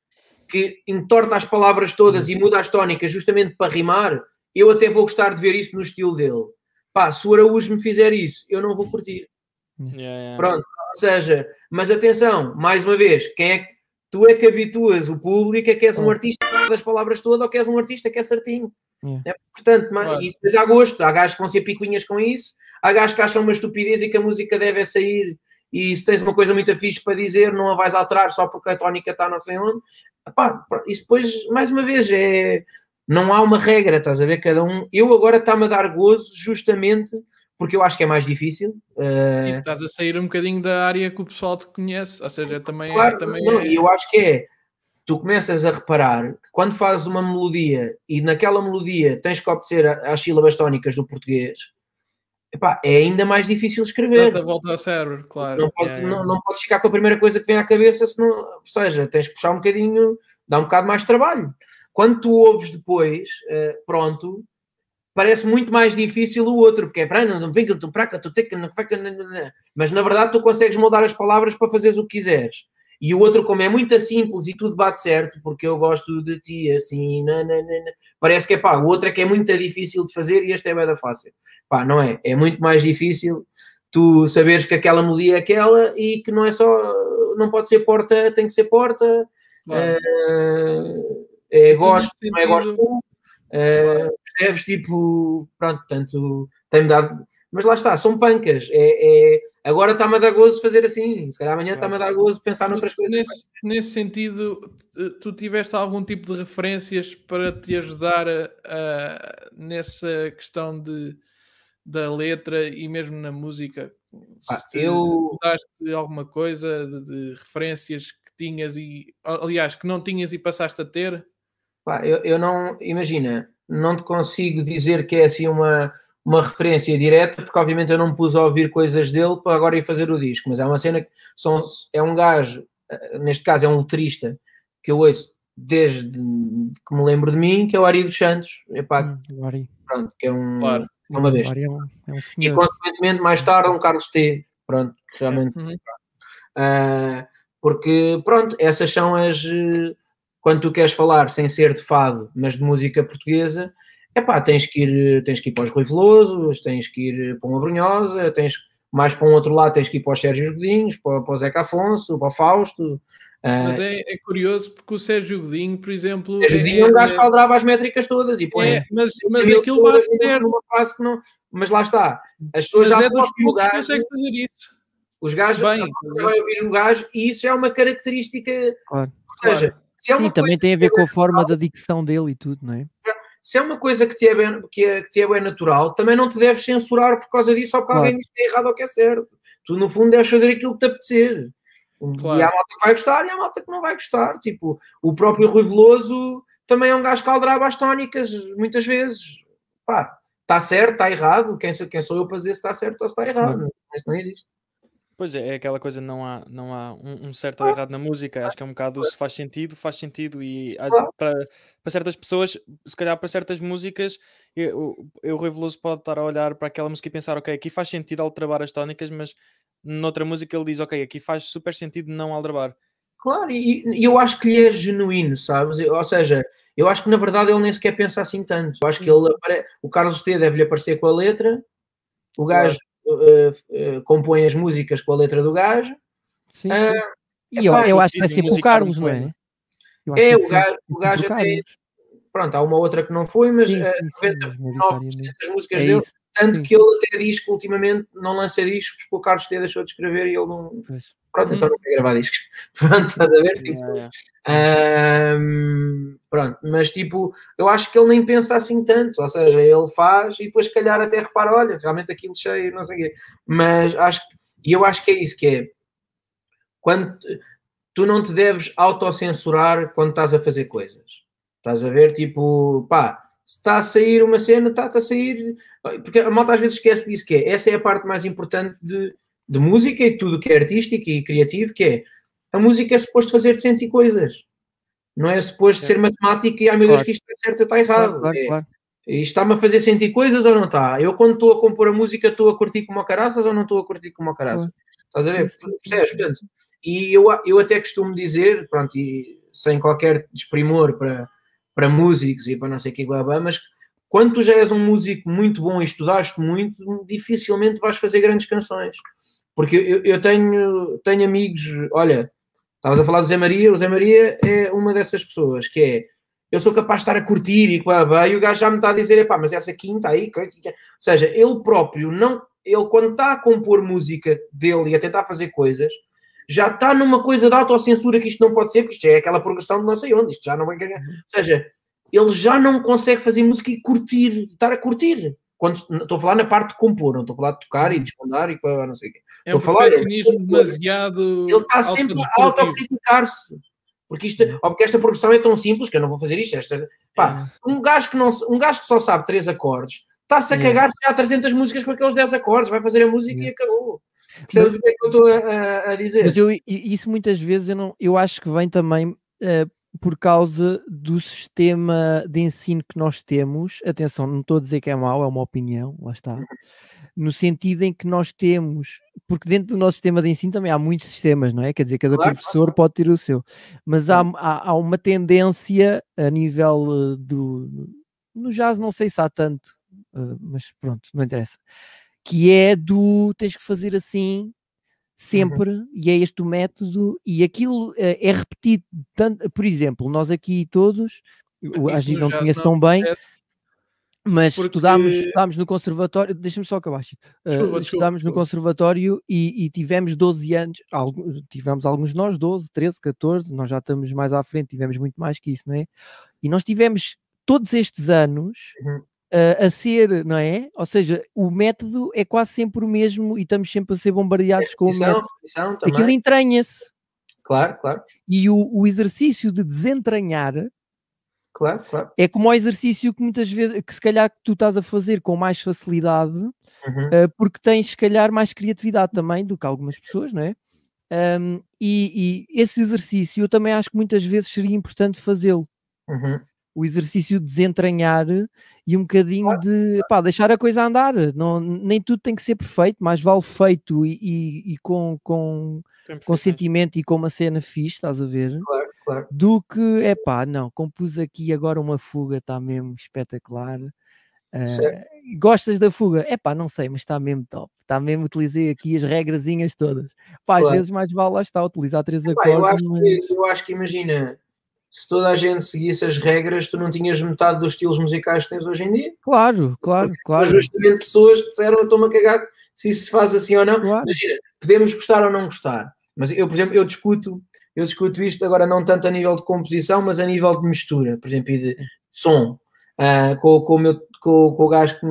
que entorta as palavras todas uhum. e muda as tónicas justamente para rimar, eu até vou gostar de ver isso no estilo dele. Pá, se o Araújo me fizer isso, eu não vou curtir. Yeah, yeah. Pronto, ou seja, mas atenção, mais uma vez, quem é que tu é que habituas o público a que és um artista das palavras todas ou que és um artista que é certinho. É, portanto, claro. e depois há gosto, há gajos que vão ser picuinhas com isso, há gajos que acham uma estupidez e que a música deve é sair e se tens uma coisa muito fixe para dizer, não a vais alterar só porque a tónica está não sei onde. Epá, isso depois, mais uma vez, é não há uma regra, estás a ver? Cada um. Eu agora está-me a dar gozo justamente porque eu acho que é mais difícil. Uh... Estás a sair um bocadinho da área que o pessoal te conhece, ou seja, também, é, claro, é, também não, é... eu acho que é, tu começas a reparar que quando fazes uma melodia e naquela melodia tens que obedecer às sílabas tónicas do português, epá, é ainda mais difícil escrever. Dá volta ao cérebro, claro. Não podes, é, não, não podes ficar com a primeira coisa que vem à cabeça, senão, ou seja, tens que puxar um bocadinho, dá um bocado mais de trabalho. Quando tu ouves depois, uh, pronto, parece muito mais difícil o outro, porque é para não pinca, tu praca, tu teca, mas na verdade tu consegues moldar as palavras para fazeres o que quiseres. E o outro, como é muito simples e tudo bate certo, porque eu gosto de ti, assim, parece que é pá, o outro é que é muito difícil de fazer e este é bem da fácil. Pá, não é? É muito mais difícil tu saberes que aquela melodia é aquela e que não é só, não pode ser porta, tem que ser porta, claro. é, é gosto, não é gosto, uh, percebes? Tipo, pronto, tanto tem-me dado. Mas lá está, são pancas. É, é... Agora está-me a dar gozo fazer assim. Se calhar amanhã está-me a dar gozo pensar noutras coisas. Nesse, nesse sentido, tu tiveste algum tipo de referências para te ajudar a, a, nessa questão de, da letra e mesmo na música? Ah, eu daste alguma coisa de, de, referências que tinhas e aliás que não tinhas e passaste a ter? Pá, eu, eu não imagina, não te consigo dizer que é assim uma, uma referência direta, porque obviamente eu não me pus a ouvir coisas dele para agora ir fazer o disco, mas é uma cena que são, é um gajo, eh, neste caso é um letrista, que eu ouço desde que me lembro de mim, que é o Ari dos Santos. Epá, hum, Ari. Pronto, que é um. Claro. É uma besta. É um, é um e consequentemente, mais tarde, um Carlos T. Pronto, realmente. Uhum. Uh, porque, pronto, essas são as. Quando tu queres falar sem ser de fado, mas de música portuguesa, é pá, tens que ir, tens que ir para os Rui Velosos, tens que ir para uma Brunhosa, tens mais para um outro lado, tens que ir para os Sérgio Godinhos, para, para o Zeca Afonso, para o Fausto. Mas uh, é, é, curioso porque o Sérgio Godinho, por exemplo. O Sérgio é, Godinho é um gajo que aldrava as métricas todas e põe. É, mas, mas aquilo vai ser. Numa fase que não. Mas lá está. As pessoas mas já é dos poucos que conseguem fazer isso. Os gajos Bem, vai ouvir o gajo e isso já é uma característica. Claro. Ou seja, claro. É Sim, também tem a ver com a forma da dicção dele e tudo, não é? se é uma coisa que te é bem, que é, que te é bem natural, também não te deves censurar por causa disso ou porque claro. alguém diz que é errado ou que é certo. Tu, no fundo, deves fazer aquilo que te apetecer. Claro. E há malta que vai gostar e há malta que não vai gostar. Tipo, o próprio Rui Veloso também é um gajo que aldraba as tónicas, muitas vezes. Pá, está certo, está errado. Quem quem sou eu para dizer se está certo ou se está errado? Isso não existe. Pois é, é aquela coisa, não há, não há um, um certo ou errado na música, acho que é um bocado se faz sentido, faz sentido e para, para certas pessoas, se calhar para certas músicas, eu, eu, o Rui Veloso pode estar a olhar para aquela música e pensar, ok, aqui faz sentido aldrabar as tónicas, mas noutra música ele diz, ok, aqui faz super sentido não aldrabar. Claro, e, e eu acho que lhe é genuíno, sabes? Ou seja, eu acho que na verdade ele nem sequer pensa assim tanto. Eu acho que ele, o Carlos T deve-lhe aparecer com a letra, o gajo uh, compõe as músicas com a letra do gajo. Sim, sim. Uh, e eu, eu acho que é sempre o Carlos, não é? É, o gajo, o gajo até. Pronto, há uma outra que não foi, mas sim, sim, 99% das músicas é dele. Tanto sim. que ele até diz que ultimamente não lança discos porque o Carlos T deixou de escrever e ele não. Pois. Pronto, então não quer gravar discos. Pronto, estás a ver? Tipo, um, pronto, mas tipo, eu acho que ele nem pensa assim tanto, ou seja, ele faz e depois, se calhar, até repara: olha, realmente aquilo cheio, não sei o quê. Mas acho que, e eu acho que é isso que é quando tu não te deves autocensurar quando estás a fazer coisas, estás a ver? Tipo, pá, está a sair uma cena, está a sair, porque a malta às vezes esquece disso que é, essa é a parte mais importante de de música e tudo que é artístico e criativo, que é a música é suposto fazer de sentir coisas. Não é suposto é. ser matemática e ai meu claro. Deus que isto está certo está errado. Claro, claro, é, Isto está-me a fazer sentir coisas ou não está? Eu quando estou a compor a música estou a curtir como a caraças ou não estou a curtir como a caraça? Estás a ver? Percebes? Portanto, e eu, eu até costumo dizer, pronto, e sem qualquer desprimor para, para músicos e para não sei o que, mas quando tu já és um músico muito bom e estudaste muito, dificilmente vais fazer grandes canções. Porque eu, eu tenho, tenho amigos, olha, estavas a falar do Zé Maria, o Zé Maria é uma dessas pessoas que é eu sou capaz de estar a curtir e e o gajo já me está a dizer, pá, mas essa quinta aí, ou seja, ele próprio não, ele quando está a compor música dele e a tentar fazer coisas, já está numa coisa de autocensura que isto não pode ser, porque isto é aquela progressão de não sei onde, isto já não vai ganhar. Ou seja, ele já não consegue fazer música e curtir, estar a curtir. Quando, estou a falar na parte de compor, não estou a falar de tocar e de esconder e não sei o quê. É um perfeccionismo demasiado. Ele está sempre a autocriticar-se. Porque, isto, ou porque esta progressão é tão simples que eu não vou fazer isto. Esta, pá, é. um, gajo que não, um gajo que só sabe três acordes está-se a é. cagar já há 300 músicas com aqueles 10 acordes, vai fazer a música é. e acabou. Percebes o que é que eu estou a, a, dizer? Mas eu, isso muitas vezes eu, não, eu acho que vem também uh, por causa do sistema de ensino que nós temos. Atenção, não estou a dizer que é mau, é uma opinião, lá está. No sentido em que nós temos, porque dentro do nosso sistema de ensino também há muitos sistemas, não é? Quer dizer, cada claro, professor claro. pode ter o seu, mas há, há, há, uma tendência a nível uh, do. No jazz, não sei se há tanto, uh, mas pronto, não interessa. Que é do tens que fazer assim, Uhum. sempre, uhum. e é este o método, e aquilo é, é repetido, tanto, por exemplo, nós aqui todos, a gente não conhece tão bem, mas porque... estudámos, estudámos no conservatório, deixa-me só acabar, Chico. Desculpa, uh, estudámos desculpa. no conservatório e, e, tivemos 12 anos, tivemos alguns nós, 12, 13, 14, nós já estamos mais à frente, tivemos muito mais que isso, não é? E nós tivemos todos estes anos uhum uh, a ser, não é? Ou seja, o método é quase sempre o mesmo e estamos sempre a ser bombardeados com o método. Aquilo entranha-se. Claro, claro. E o, o exercício de desentranhar Claro, claro. É como o exercício que muitas vezes, que se calhar que tu estás a fazer com mais facilidade, uhum. uh, porque tens se calhar mais criatividade também do que algumas pessoas, não é? Um, e, e, esse exercício eu também acho que muitas vezes seria importante fazê-lo. Uhum. O exercício de desentranhar e um bocadinho de pá, deixar a coisa andar. Não, nem tudo tem que ser perfeito, mais vale feito e, e, e com, com, com sentimento e com uma cena fixe, estás a ver? Claro, claro. Do que, é pá, não, compus aqui agora uma fuga, está mesmo espetacular. Uh, gostas da fuga? É pá, não sei, mas está mesmo top. Está mesmo, utilizei aqui as regrazinhas todas. Pá, às claro. vezes mais vale lá está, utilizar três Epá, acordes. Eu acho, mas... que, eu acho que imagina, se toda a gente seguisse as regras, tu não tinhas metade dos estilos musicais que tens hoje em dia. Claro, claro, Porque claro. justamente pessoas que disseram, estou-me a cagar se isso se faz assim ou não. Claro. Imagina, podemos gostar ou não gostar. Mas eu, por exemplo, eu discuto, eu discuto isto agora não tanto a nível de composição, mas a nível de mistura, por exemplo, e de som. Uh, com, com o meu com, com o gajo que,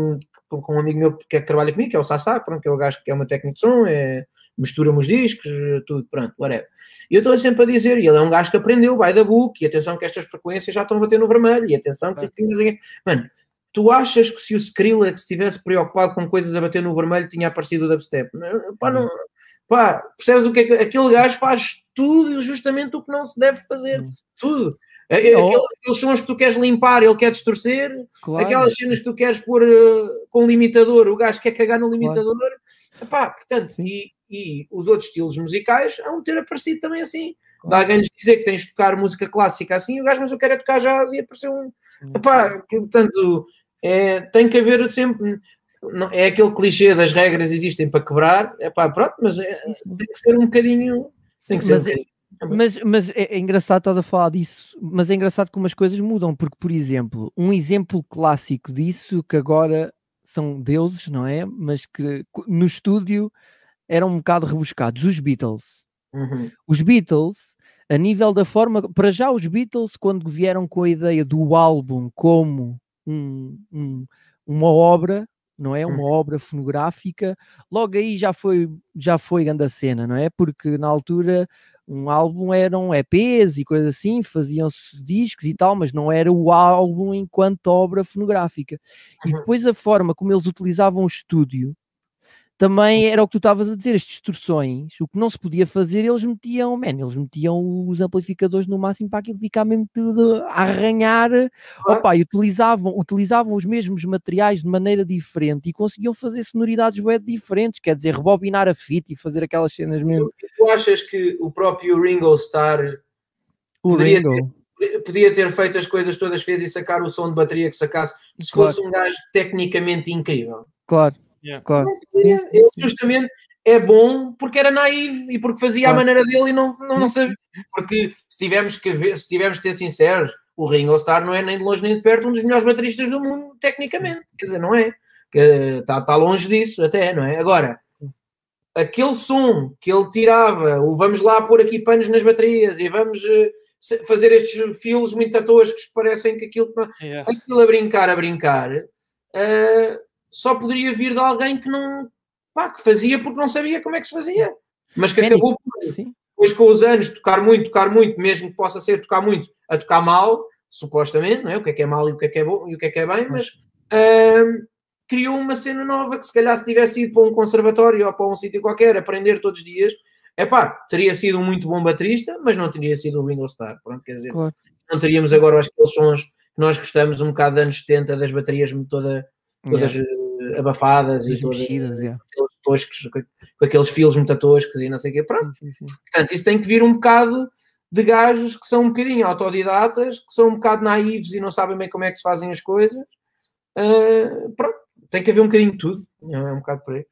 com, com, um amigo meu que, é que trabalha comigo, que é o Sassá, pronto, que é o gajo que é uma técnica de som, é, mistura-me os discos, tudo, pronto, whatever. E eu estou sempre a dizer, e ele é um gajo que aprendeu, vai da book, e atenção que estas frequências já estão a bater no vermelho, e atenção que... É. Mano, tu achas que se o Skrillex estivesse preocupado com coisas a bater no vermelho tinha aparecido o dubstep? Pá, não, pá, percebes o que é que aquele gajo faz tudo justamente o que não se deve fazer, tudo. Sim, aqueles sons que tu queres limpar, ele quer distorcer. Claro. Aquelas cenas que tu queres pôr uh, com limitador, o gajo quer cagar no limitador. Claro. Epá, portanto, e, e, os outros estilos musicais hão ter aparecido também assim. Claro. Dá a dizer que tens de tocar música clássica assim, o gajo, mas eu quero é tocar jazz e apareceu um. Hum. Epá, portanto, é, tem que haver sempre. Não, é aquele clichê das regras existem para quebrar, é pá, pronto, mas é, tem que ser um bocadinho. Tem que ser mas, um bocadinho. Mas, mas é, é, engraçado estás a falar disso, mas é engraçado como as coisas mudam, porque, por exemplo, um exemplo clássico disso que agora são deuses, não é? Mas que no estúdio eram um bocado rebuscados, os Beatles. Uhum. Os Beatles, a nível da forma, para já os Beatles, quando vieram com a ideia do álbum como um, um, uma obra, não é? Uma uhum. obra fonográfica, logo aí já foi, já foi grande a cena, não é? Porque na altura um álbum eram EPs e coisas assim, faziam-se discos e tal, mas não era o álbum enquanto obra fonográfica. E uhum. depois a forma como eles utilizavam o estúdio também era o que tu estavas a dizer, as distorções, o que não se podia fazer, eles metiam, man, eles metiam os amplificadores no máximo para aquilo ficar mesmo tudo a arranhar, claro. opa, e utilizavam, utilizavam os mesmos materiais de maneira diferente e conseguiam fazer sonoridades bem diferentes, quer dizer, rebobinar a fita e fazer aquelas cenas mesmo. Tu, tu achas que o próprio Ringo Starr o Ringo. Ter, podia ter feito as coisas todas fez e sacar o som de bateria que sacasse, se claro. fosse um gajo tecnicamente incrível? Claro. Yeah. Claro. Ele justamente é bom porque era naivo e porque fazia claro. a maneira dele e não, não, não sabia. Porque se tivermos que ver, se tivermos que ser sinceros, o Ringo Starr não é nem de longe nem de perto um dos melhores bateristas do mundo, tecnicamente. Quer dizer, não é. Está tá longe disso, até, não é? Agora, aquele som que ele tirava, o vamos lá pôr aqui panos nas baterias e vamos uh, fazer estes fios muito toscos que parecem que aquilo, yeah. aquilo a brincar, a brincar. Uh, só poderia vir de alguém que não pá, que fazia porque não sabia como é que se fazia, mas que acabou por Sim. depois com os anos tocar muito, tocar muito, mesmo que possa ser tocar muito, a tocar mal, supostamente, não é? O que é que é mal e o que é que é bom e o que é que é bem, mas hum, criou uma cena nova que se calhar se tivesse ido para um conservatório ou para um sítio qualquer aprender todos os dias, é pá, teria sido um muito bom baterista, mas não teria sido o Windows Star, pronto, quer dizer, claro. não teríamos agora aqueles sons que nós gostamos um bocado dos anos 70 das baterias toda todas yeah. abafadas e todas mexidas, yeah. toscos, com aqueles fios muito toscos e não sei o quê. Pronto. Sim, sim, sim. Portanto, isso tem que vir um bocado de gajos que são um bocadinho autodidatas, que são um bocado naivos e não sabem bem como é que se fazem as coisas. Uh, pronto, tem que haver um bocadinho de tudo. É um bocado por aí.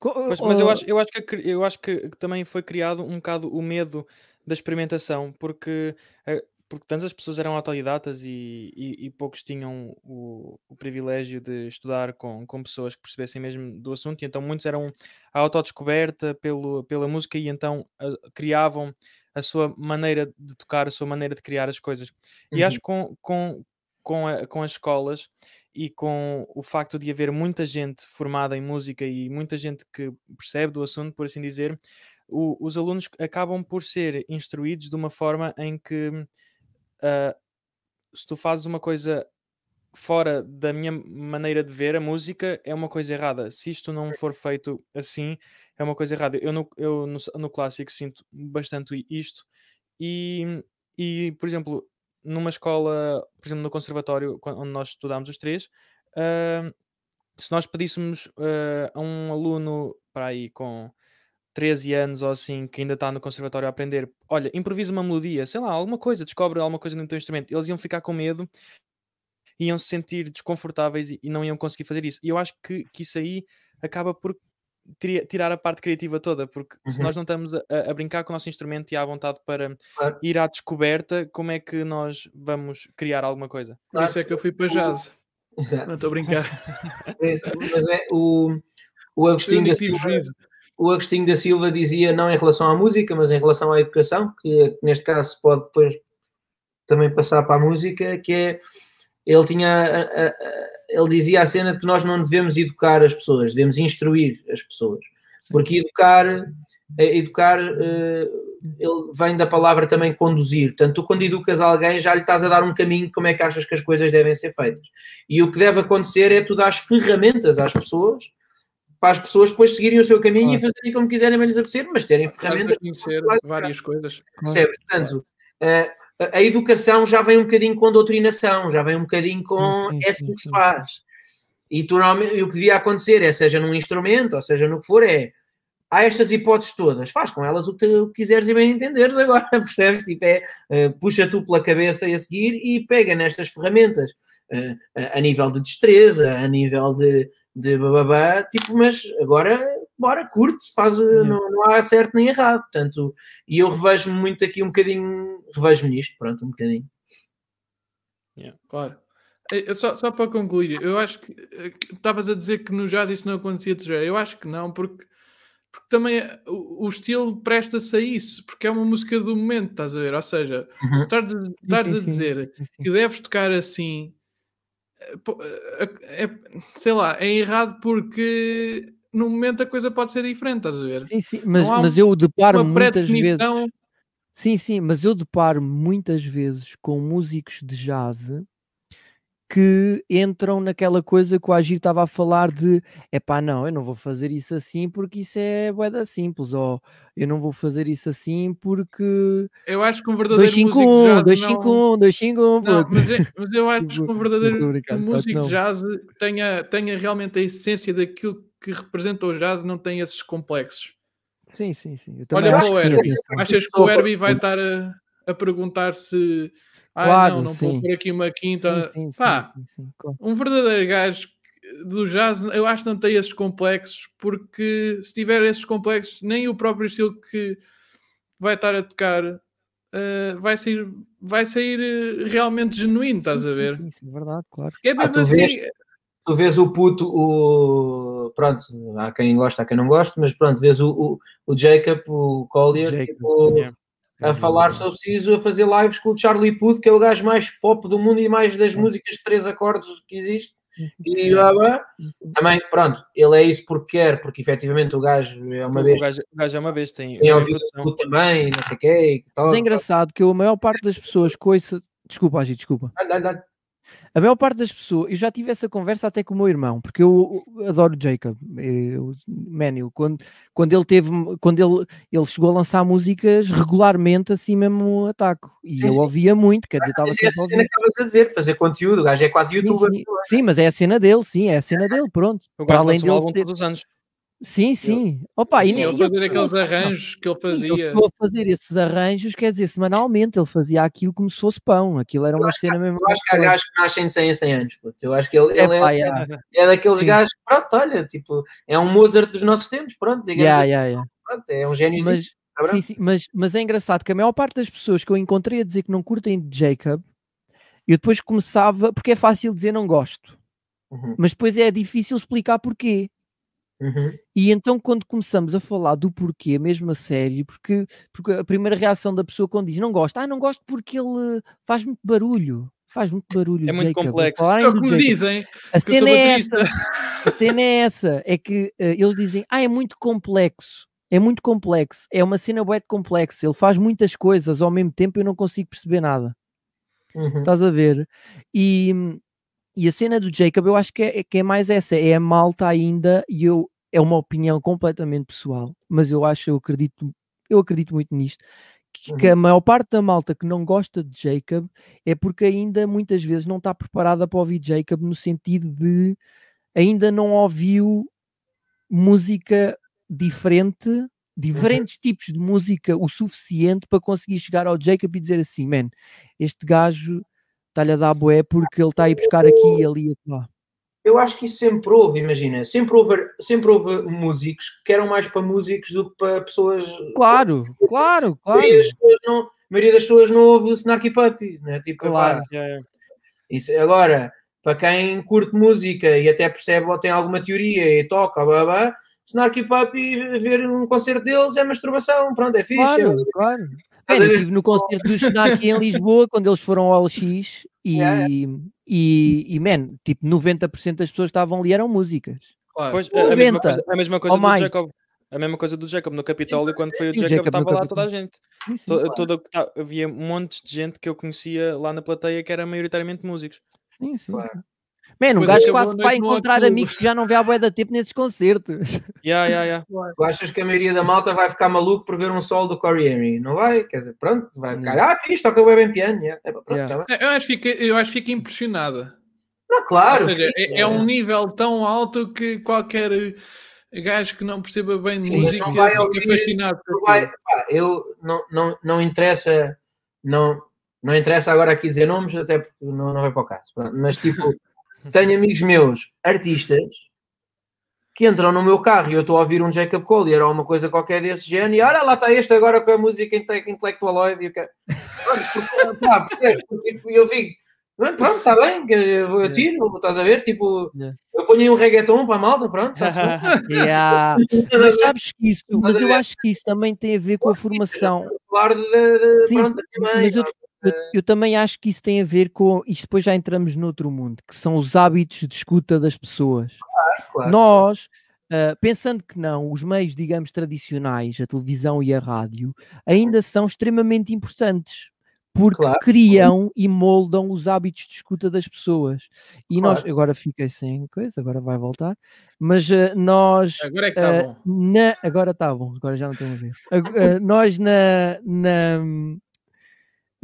Pois, mas eu acho, eu, acho que, eu acho que também foi criado um bocado o medo da experimentação, porque uh, porque tantas pessoas eram autodidatas e, e, e poucos tinham o, o, privilégio de estudar com, com pessoas que percebessem mesmo do assunto, e então muitos eram a autodescoberta pelo, pela música e então a, criavam a sua maneira de tocar, a sua maneira de criar as coisas. Uhum. E acho que com, com, com, a, com as escolas e com o facto de haver muita gente formada em música e muita gente que percebe do assunto, por assim dizer, o, os alunos acabam por ser instruídos de uma forma em que uh, se tu fazes uma coisa fora da minha maneira de ver a música, é uma coisa errada. Se isto não for feito assim, é uma coisa errada. Eu no, eu no, no clássico sinto bastante isto. E, e, por exemplo, numa escola, por exemplo, no conservatório, onde nós estudámos os três, uh, se nós pedíssemos uh, a um aluno para aí com 13 anos ou assim, que ainda está no conservatório a aprender, olha, improvisa uma melodia, sei lá, alguma coisa, descobre alguma coisa no teu instrumento, eles iam ficar com medo, iam se sentir desconfortáveis e, e não iam conseguir fazer isso. E eu acho que, que isso aí acaba por tirar a parte criativa toda, porque uhum. se nós não estamos a, a, brincar com o nosso instrumento e à vontade para claro. ir à descoberta, como é que nós vamos criar alguma coisa? Por isso é que eu fui para jazz. Exato. Não estou a brincar. Mas é o, o Agostinho da Silva, o Agostinho da Silva dizia não em relação à música, mas em relação à educação, que neste caso pode depois também passar para a música, que é ele tinha ele dizia a cena de que nós não devemos educar as pessoas, devemos instruir as pessoas. Porque educar, eh, educar eh, ele vem da palavra também conduzir. Portanto, tu quando educas alguém já lhe estás a dar um caminho de como é que achas que as coisas devem ser feitas. E o que deve acontecer é tu dar as ferramentas às pessoas para as pessoas depois seguirem o seu caminho claro. e fazerem como quiserem bem lhes apetecer, mas terem ferramentas. Conhecer várias coisas. Percebes? Portanto, uh, a educação já vem um bocadinho com doutrinação, já vem um bocadinho com sim, sim, é assim que se faz. E, tu, e o que devia acontecer é, seja num instrumento, ou seja no que for, é há estas hipóteses todas, faz com elas o que tu quiseres e bem entenderes agora, percebes? Tipo, é, uh, puxa tu pela cabeça a seguir e pega nestas ferramentas uh, a nível de destreza, a nível de, de bababá, tipo, mas agora bora, curte, faz, yeah. não, não há certo nem errado, portanto, e eu revejo-me muito aqui um bocadinho, revejo-me nisto, pronto, um bocadinho. Yeah, claro. Só, só para concluir, eu acho que estavas a dizer que no jazz isso não acontecia de eu acho que não, porque, porque também o, o estilo presta-se a isso, porque é uma música do momento, estás a ver? Ou seja, uhum. estás, estás sim, a dizer sim, sim, que deves tocar assim, é, é, sei lá, é errado porque no momento a coisa pode ser diferente, estás a ver? Sim, sim, mas, mas eu deparo muitas vezes. Sim, sim, mas eu deparo muitas vezes com músicos de jazz que entram naquela coisa que o Agir estava a falar de é pá, não, eu não vou fazer isso assim porque isso é boeda simples, ou eu não vou fazer isso assim porque eu acho que um verdadeiro 251, músico 251, 251, não, mas, é, mas eu acho que um verdadeiro músico de jazz tenha, tenha realmente a essência daquilo que representa o jazz, não tem esses complexos. Sim, sim, sim. Olha para o Herbie, achas que o Herbie vai estar a, a perguntar se ah, claro, não, não sim. vou por aqui uma quinta. Sim, sim, Pá, sim, claro. Um verdadeiro gajo do jazz, eu acho que não tem esses complexos, porque se tiver esses complexos, nem o próprio estilo que vai estar a tocar uh, vai sair, vai sair eh, realmente genuíno, estás a ver? Sim, sim, verdade, claro. É mesmo ah, tu assim. Vês, tu vês o puto, o pronto, há quem gosta, há quem não gosta, mas pronto, vês o, o, o Jacob, o Collier, Jacob, tipo, yeah a falar sobre Siso, a fazer lives com o Charlie Puth, que é o gajo mais pop do mundo e mais das músicas de três acordes que existe. E também, pronto, ele é isso porque quer, porque efetivamente o gajo é uma vez. O gajo, o gajo é uma vez, tem, tem ouvido também, não sei o quê. Mas é engraçado que a maior parte das pessoas esse. Desculpa, Agi, desculpa. Dá, dá, dá. A maior parte das pessoas, eu já tive essa conversa até com o meu irmão, porque eu, adoro Jacob, eu, Manu, quando, quando ele teve, quando ele, ele chegou a lançar músicas regularmente, assim mesmo ataco, e sim, eu ouvia muito, quer dizer, estava sempre a cena que a dizer, de fazer conteúdo, o gajo é quase youtuber. Sim, sim, sim, mas é a cena dele, sim, é a cena dele, pronto. Para além dele ter... todos os anos. Sim, sim. Opa, sim, e, ele fazer aqueles arranjos que ele fazia. Ele a fazer esses arranjos, quer dizer, semanalmente ele fazia aquilo como se fosse pão. Aquilo era uma cena mesmo. Eu acho que há gajos que nascem de 100 a 100 anos. Puto. Eu acho que ele, é, ele é, é, é, daqueles sim. gajos, pronto, olha, tipo, é um Mozart dos nossos tempos, pronto. Yeah, yeah, yeah. Pronto, é um gênio. Mas, sim, sim, mas, mas é engraçado que a maior parte das pessoas que eu encontrei a dizer que não curtem Jacob, eu depois começava, porque é fácil dizer não gosto. Uhum. Mas depois é difícil explicar porquê. Uhum. E então, quando começamos a falar do porquê, mesmo a sério, porque, porque a primeira reação da pessoa quando diz não gosta, ah, não gosto porque ele faz muito barulho, faz muito barulho. É muito Jacob. complexo. É o que me dizem. A cena é essa. A cena é essa. É que uh, eles dizem, ah, é muito complexo. É muito complexo. É uma cena web complexa. Ele faz muitas coisas ao mesmo tempo e eu não consigo perceber nada. Uhum. Estás a ver? E, e a cena do Jacob, eu acho que é, que é mais essa, é a malta ainda, e eu é uma opinião completamente pessoal, mas eu acho, eu acredito, eu acredito muito nisto, que, uhum. a maior parte da malta que não gosta de Jacob é porque ainda muitas vezes não está preparada para ouvir Jacob no sentido de ainda não ouviu música diferente, uhum. diferentes uhum. tipos de música o suficiente para conseguir chegar ao Jacob e dizer assim, man, este gajo está-lhe a dar boé porque ele está a ir buscar aqui e ali e lá. Eu acho que isso sempre houve, imagina, sempre houve, sempre houve músicos que eram mais para músicos do que para pessoas. Claro, claro, claro. A maioria das pessoas não, a maioria das pessoas não ouve o Snarky Puppy, né? tipo, claro. Isso, agora, para quem curte música e até percebe ou tem alguma teoria e toca, blá, blá, Snarky Puppy ver um concerto deles é masturbação, pronto, é fixe. Claro, é... claro. Man, eu estive no concerto do Snarky em Lisboa quando eles foram ao LX e, yeah. e, e, man, tipo, 90% das pessoas que estavam ali eram músicas. Claro. Pois, 90. A mesma coisa, a mesma coisa do Jacob. A mesma coisa do Jacob no Capitólio, quando foi o Jacob, Jacob estava lá toda a gente. Sim, sim, toda, claro. toda, havia montes de gente que eu conhecia lá na plateia que era maioritariamente músicos. Sim, sim. Claro. Mano, um gajo quase vai encontrar amigos que já não vê a boia da tempo nesses concertos. Yeah, yeah, yeah. Tu achas que a maioria da malta vai ficar maluco por ver um solo do Corey Henry? Não vai? Quer dizer, pronto, vai ficar, ah, fixe, toca bem piano. Yeah. É, pronto, yeah. Tá eu, acho que fica, eu acho que fica impressionada. Não, claro. Seja, é, é, um nível tão alto que qualquer gajo que não perceba bem de Sim, música fica ouvir, fascinado. Vai, pá, eu não, não, não interessa, não, não interessa agora aqui dizer nomes, até porque não, não vai para o caso. Mas tipo tenho amigos meus, artistas, que entram no meu carro e eu estou a ouvir um Jacob Collier ou uma coisa qualquer desse género e olha lá está este agora com a música inte intelectualoide e o que pá, tipo, eu vi pronto, está bem, eu tiro, estás a ver, tipo, eu ponho um reggaeton para a malta, pronto, yeah. mas sabes que isso, mas eu acho que isso também tem a ver com a formação. claro, de, de, Sim, pronto, mas eu, eu, eu, também acho que isso tem a ver com. Isto depois já entramos noutro mundo, que são os hábitos de escuta das pessoas. Claro, claro. Nós, uh, pensando que não, os meios, digamos, tradicionais, a televisão e a rádio, ainda são extremamente importantes. Porque claro. criam e moldam os hábitos de escuta das pessoas. E nós, agora fiquei sem coisa, agora vai voltar, mas uh, nós. Agora é que está uh, bom. Na, agora está bom, agora já não tenho a ver. nós na, na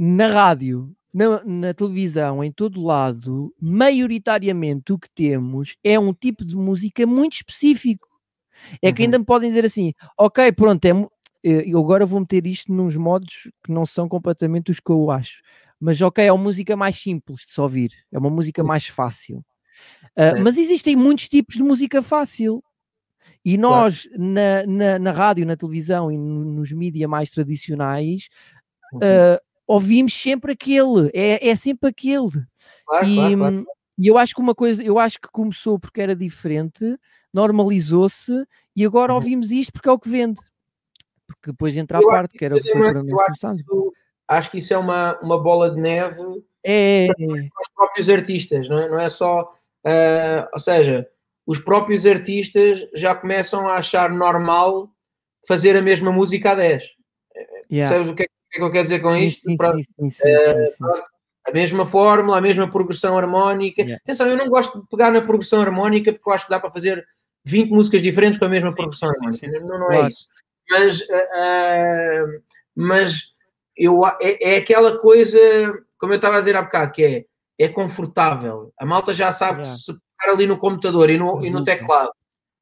na rádio, na, na, televisão, em todo lado, maioritariamente o que temos é um tipo de música muito específico. É uhum. que ainda me podem dizer assim, ok, pronto, é, eh, eu agora vou meter isto nos modos que não são completamente os que eu acho. Mas ok, é uma música mais simples de se ouvir, é uma música mais fácil. Uh, mas existem muitos tipos de música fácil. E nós, claro. na, na, na, rádio, na televisão e nos mídias mais tradicionais, uhum. uh, ouvimos sempre aquele, é, é sempre aquele. Claro, e, claro, claro. e eu acho que uma coisa, eu acho que começou porque era diferente, normalizou-se e agora uhum. ouvimos isto porque é o que vende. Porque depois entra a parte que era o que foi para mim acho, acho que isso é uma, uma bola de neve é, para os próprios artistas, não é, não é só, uh, ou seja, os próprios artistas já começam a achar normal fazer a mesma música a 10. Yeah. Sabes o que é que é que eu quero dizer com sim, isto? Sim, sim, sim, uh, a mesma fórmula, a mesma progressão harmónica. Yeah. Atenção, eu não gosto de pegar na progressão harmónica porque eu acho que dá para fazer 20 músicas diferentes com a mesma progressão harmónica. Não, não é claro. isso. Mas, uh, mas eu, é, é, aquela coisa, como eu estava a dizer há bocado, que é, é confortável. A malta já sabe yeah. se pegar ali no computador e no, e no teclado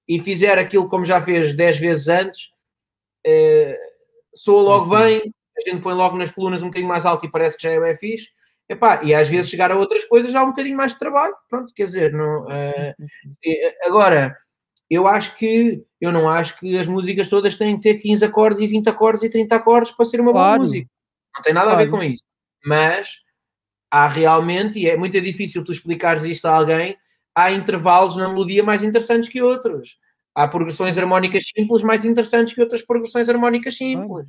e fizer aquilo como já fez 10 vezes antes, uh, soa logo bem, a gente põe logo nas colunas um bocadinho mais alto e parece que já é fixe. Epá, e às vezes chegar a outras coisas já há um bocadinho mais de trabalho. Pronto, quer dizer, não, uh, agora, eu acho que eu não acho que as músicas todas têm que ter 15 acordes e 20 acordes e 30 acordes para ser uma claro. boa música. Não tem nada claro. a ver com isso. Mas há realmente, e é muito difícil tu explicares isto a alguém, há intervalos na melodia mais interessantes que outros. Há progressões harmónicas simples mais interessantes que outras progressões harmónicas simples.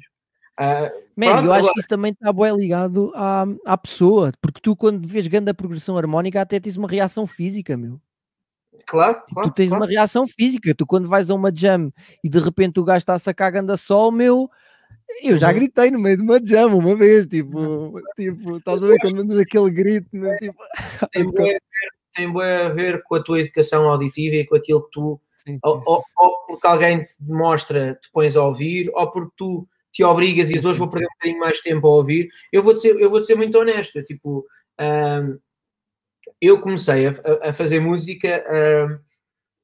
Uh, Man, pronto, eu acho agora... que isso também está bem ligado à, à pessoa, porque tu, quando vês grande a progressão harmónica, até tens uma reação física, meu. Claro, claro Tu tens claro. uma reação física. Tu, quando vais a uma jam e de repente o gajo está a sacar ganda sol, meu. Eu já uhum. gritei no meio de uma jam uma vez, tipo, tipo, estás a ver quando mandas aquele grito, tipo. Tem, tem a ver com a tua educação auditiva e com aquilo que tu. Sim, sim. Ou, ou, ou, porque alguém te demonstra, te pões a ouvir, ou porque tu te obrigas e dizes hoje vou perder um bocadinho mais tempo a ouvir. Eu vou-te ser, eu vou ser muito honesto. Tipo, eu comecei a, a fazer música.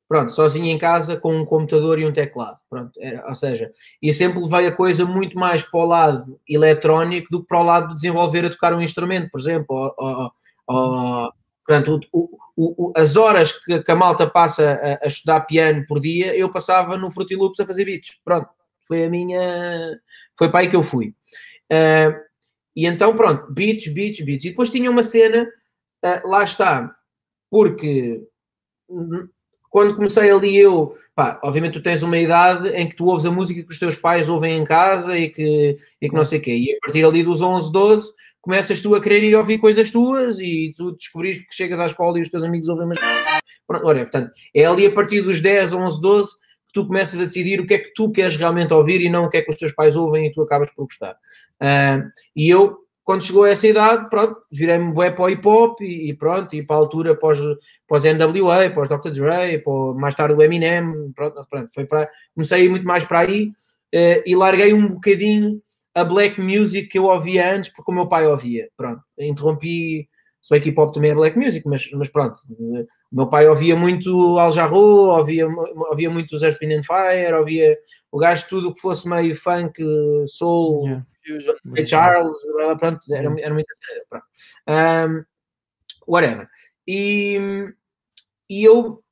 Pronto, sozinho em casa com um computador e um teclado. Pronto, era, ou seja, e sempre levei a coisa muito mais para o lado eletrónico do que para o lado de desenvolver a tocar um instrumento, por exemplo. Ou, ou, ou, portanto, o, o, o, as horas que, que, a malta passa a, a, estudar piano por dia, eu passava no Fruity Loops a fazer beats. Pronto, foi a minha. Foi para aí que eu fui. Uh, e então, pronto, beats, beats, beats. E depois tinha uma cena, uh, lá está, porque quando comecei ali eu, pá, obviamente tu tens uma idade em que tu ouves a música que os teus pais ouvem em casa e que, e que não sei o quê, e a partir ali dos 11, 12 começas tu a querer ir ouvir coisas tuas e tu descobris que chegas à escola e os teus amigos ouvem mas pronto, olha, portanto, é ali a partir dos 10, 11, 12 que tu começas a decidir o que é que tu queres realmente ouvir e não o que é que os teus pais ouvem e tu acabas por gostar. Uh, e eu quando chegou a essa idade, pronto, virei-me bué para o hip hop e, e, pronto, e para a altura pós, pós NWA, pós Dr. Dre, pós, mais tarde o Eminem, pronto, pronto, foi para, comecei a ir muito mais para aí uh, e larguei um bocadinho a black music que eu ouvia antes porque o meu pai ouvia, pronto, interrompi, se bem que hip hop também é black music, mas, mas pronto, o meu pai ouvia muito Al Jarreau, ouvia, ouvia muito os Earth, Wind Fire, ouvia o gajo tudo que fosse meio funk, soul, yeah. Charles, pronto, era, era muito pronto. Um, whatever. E, e eu,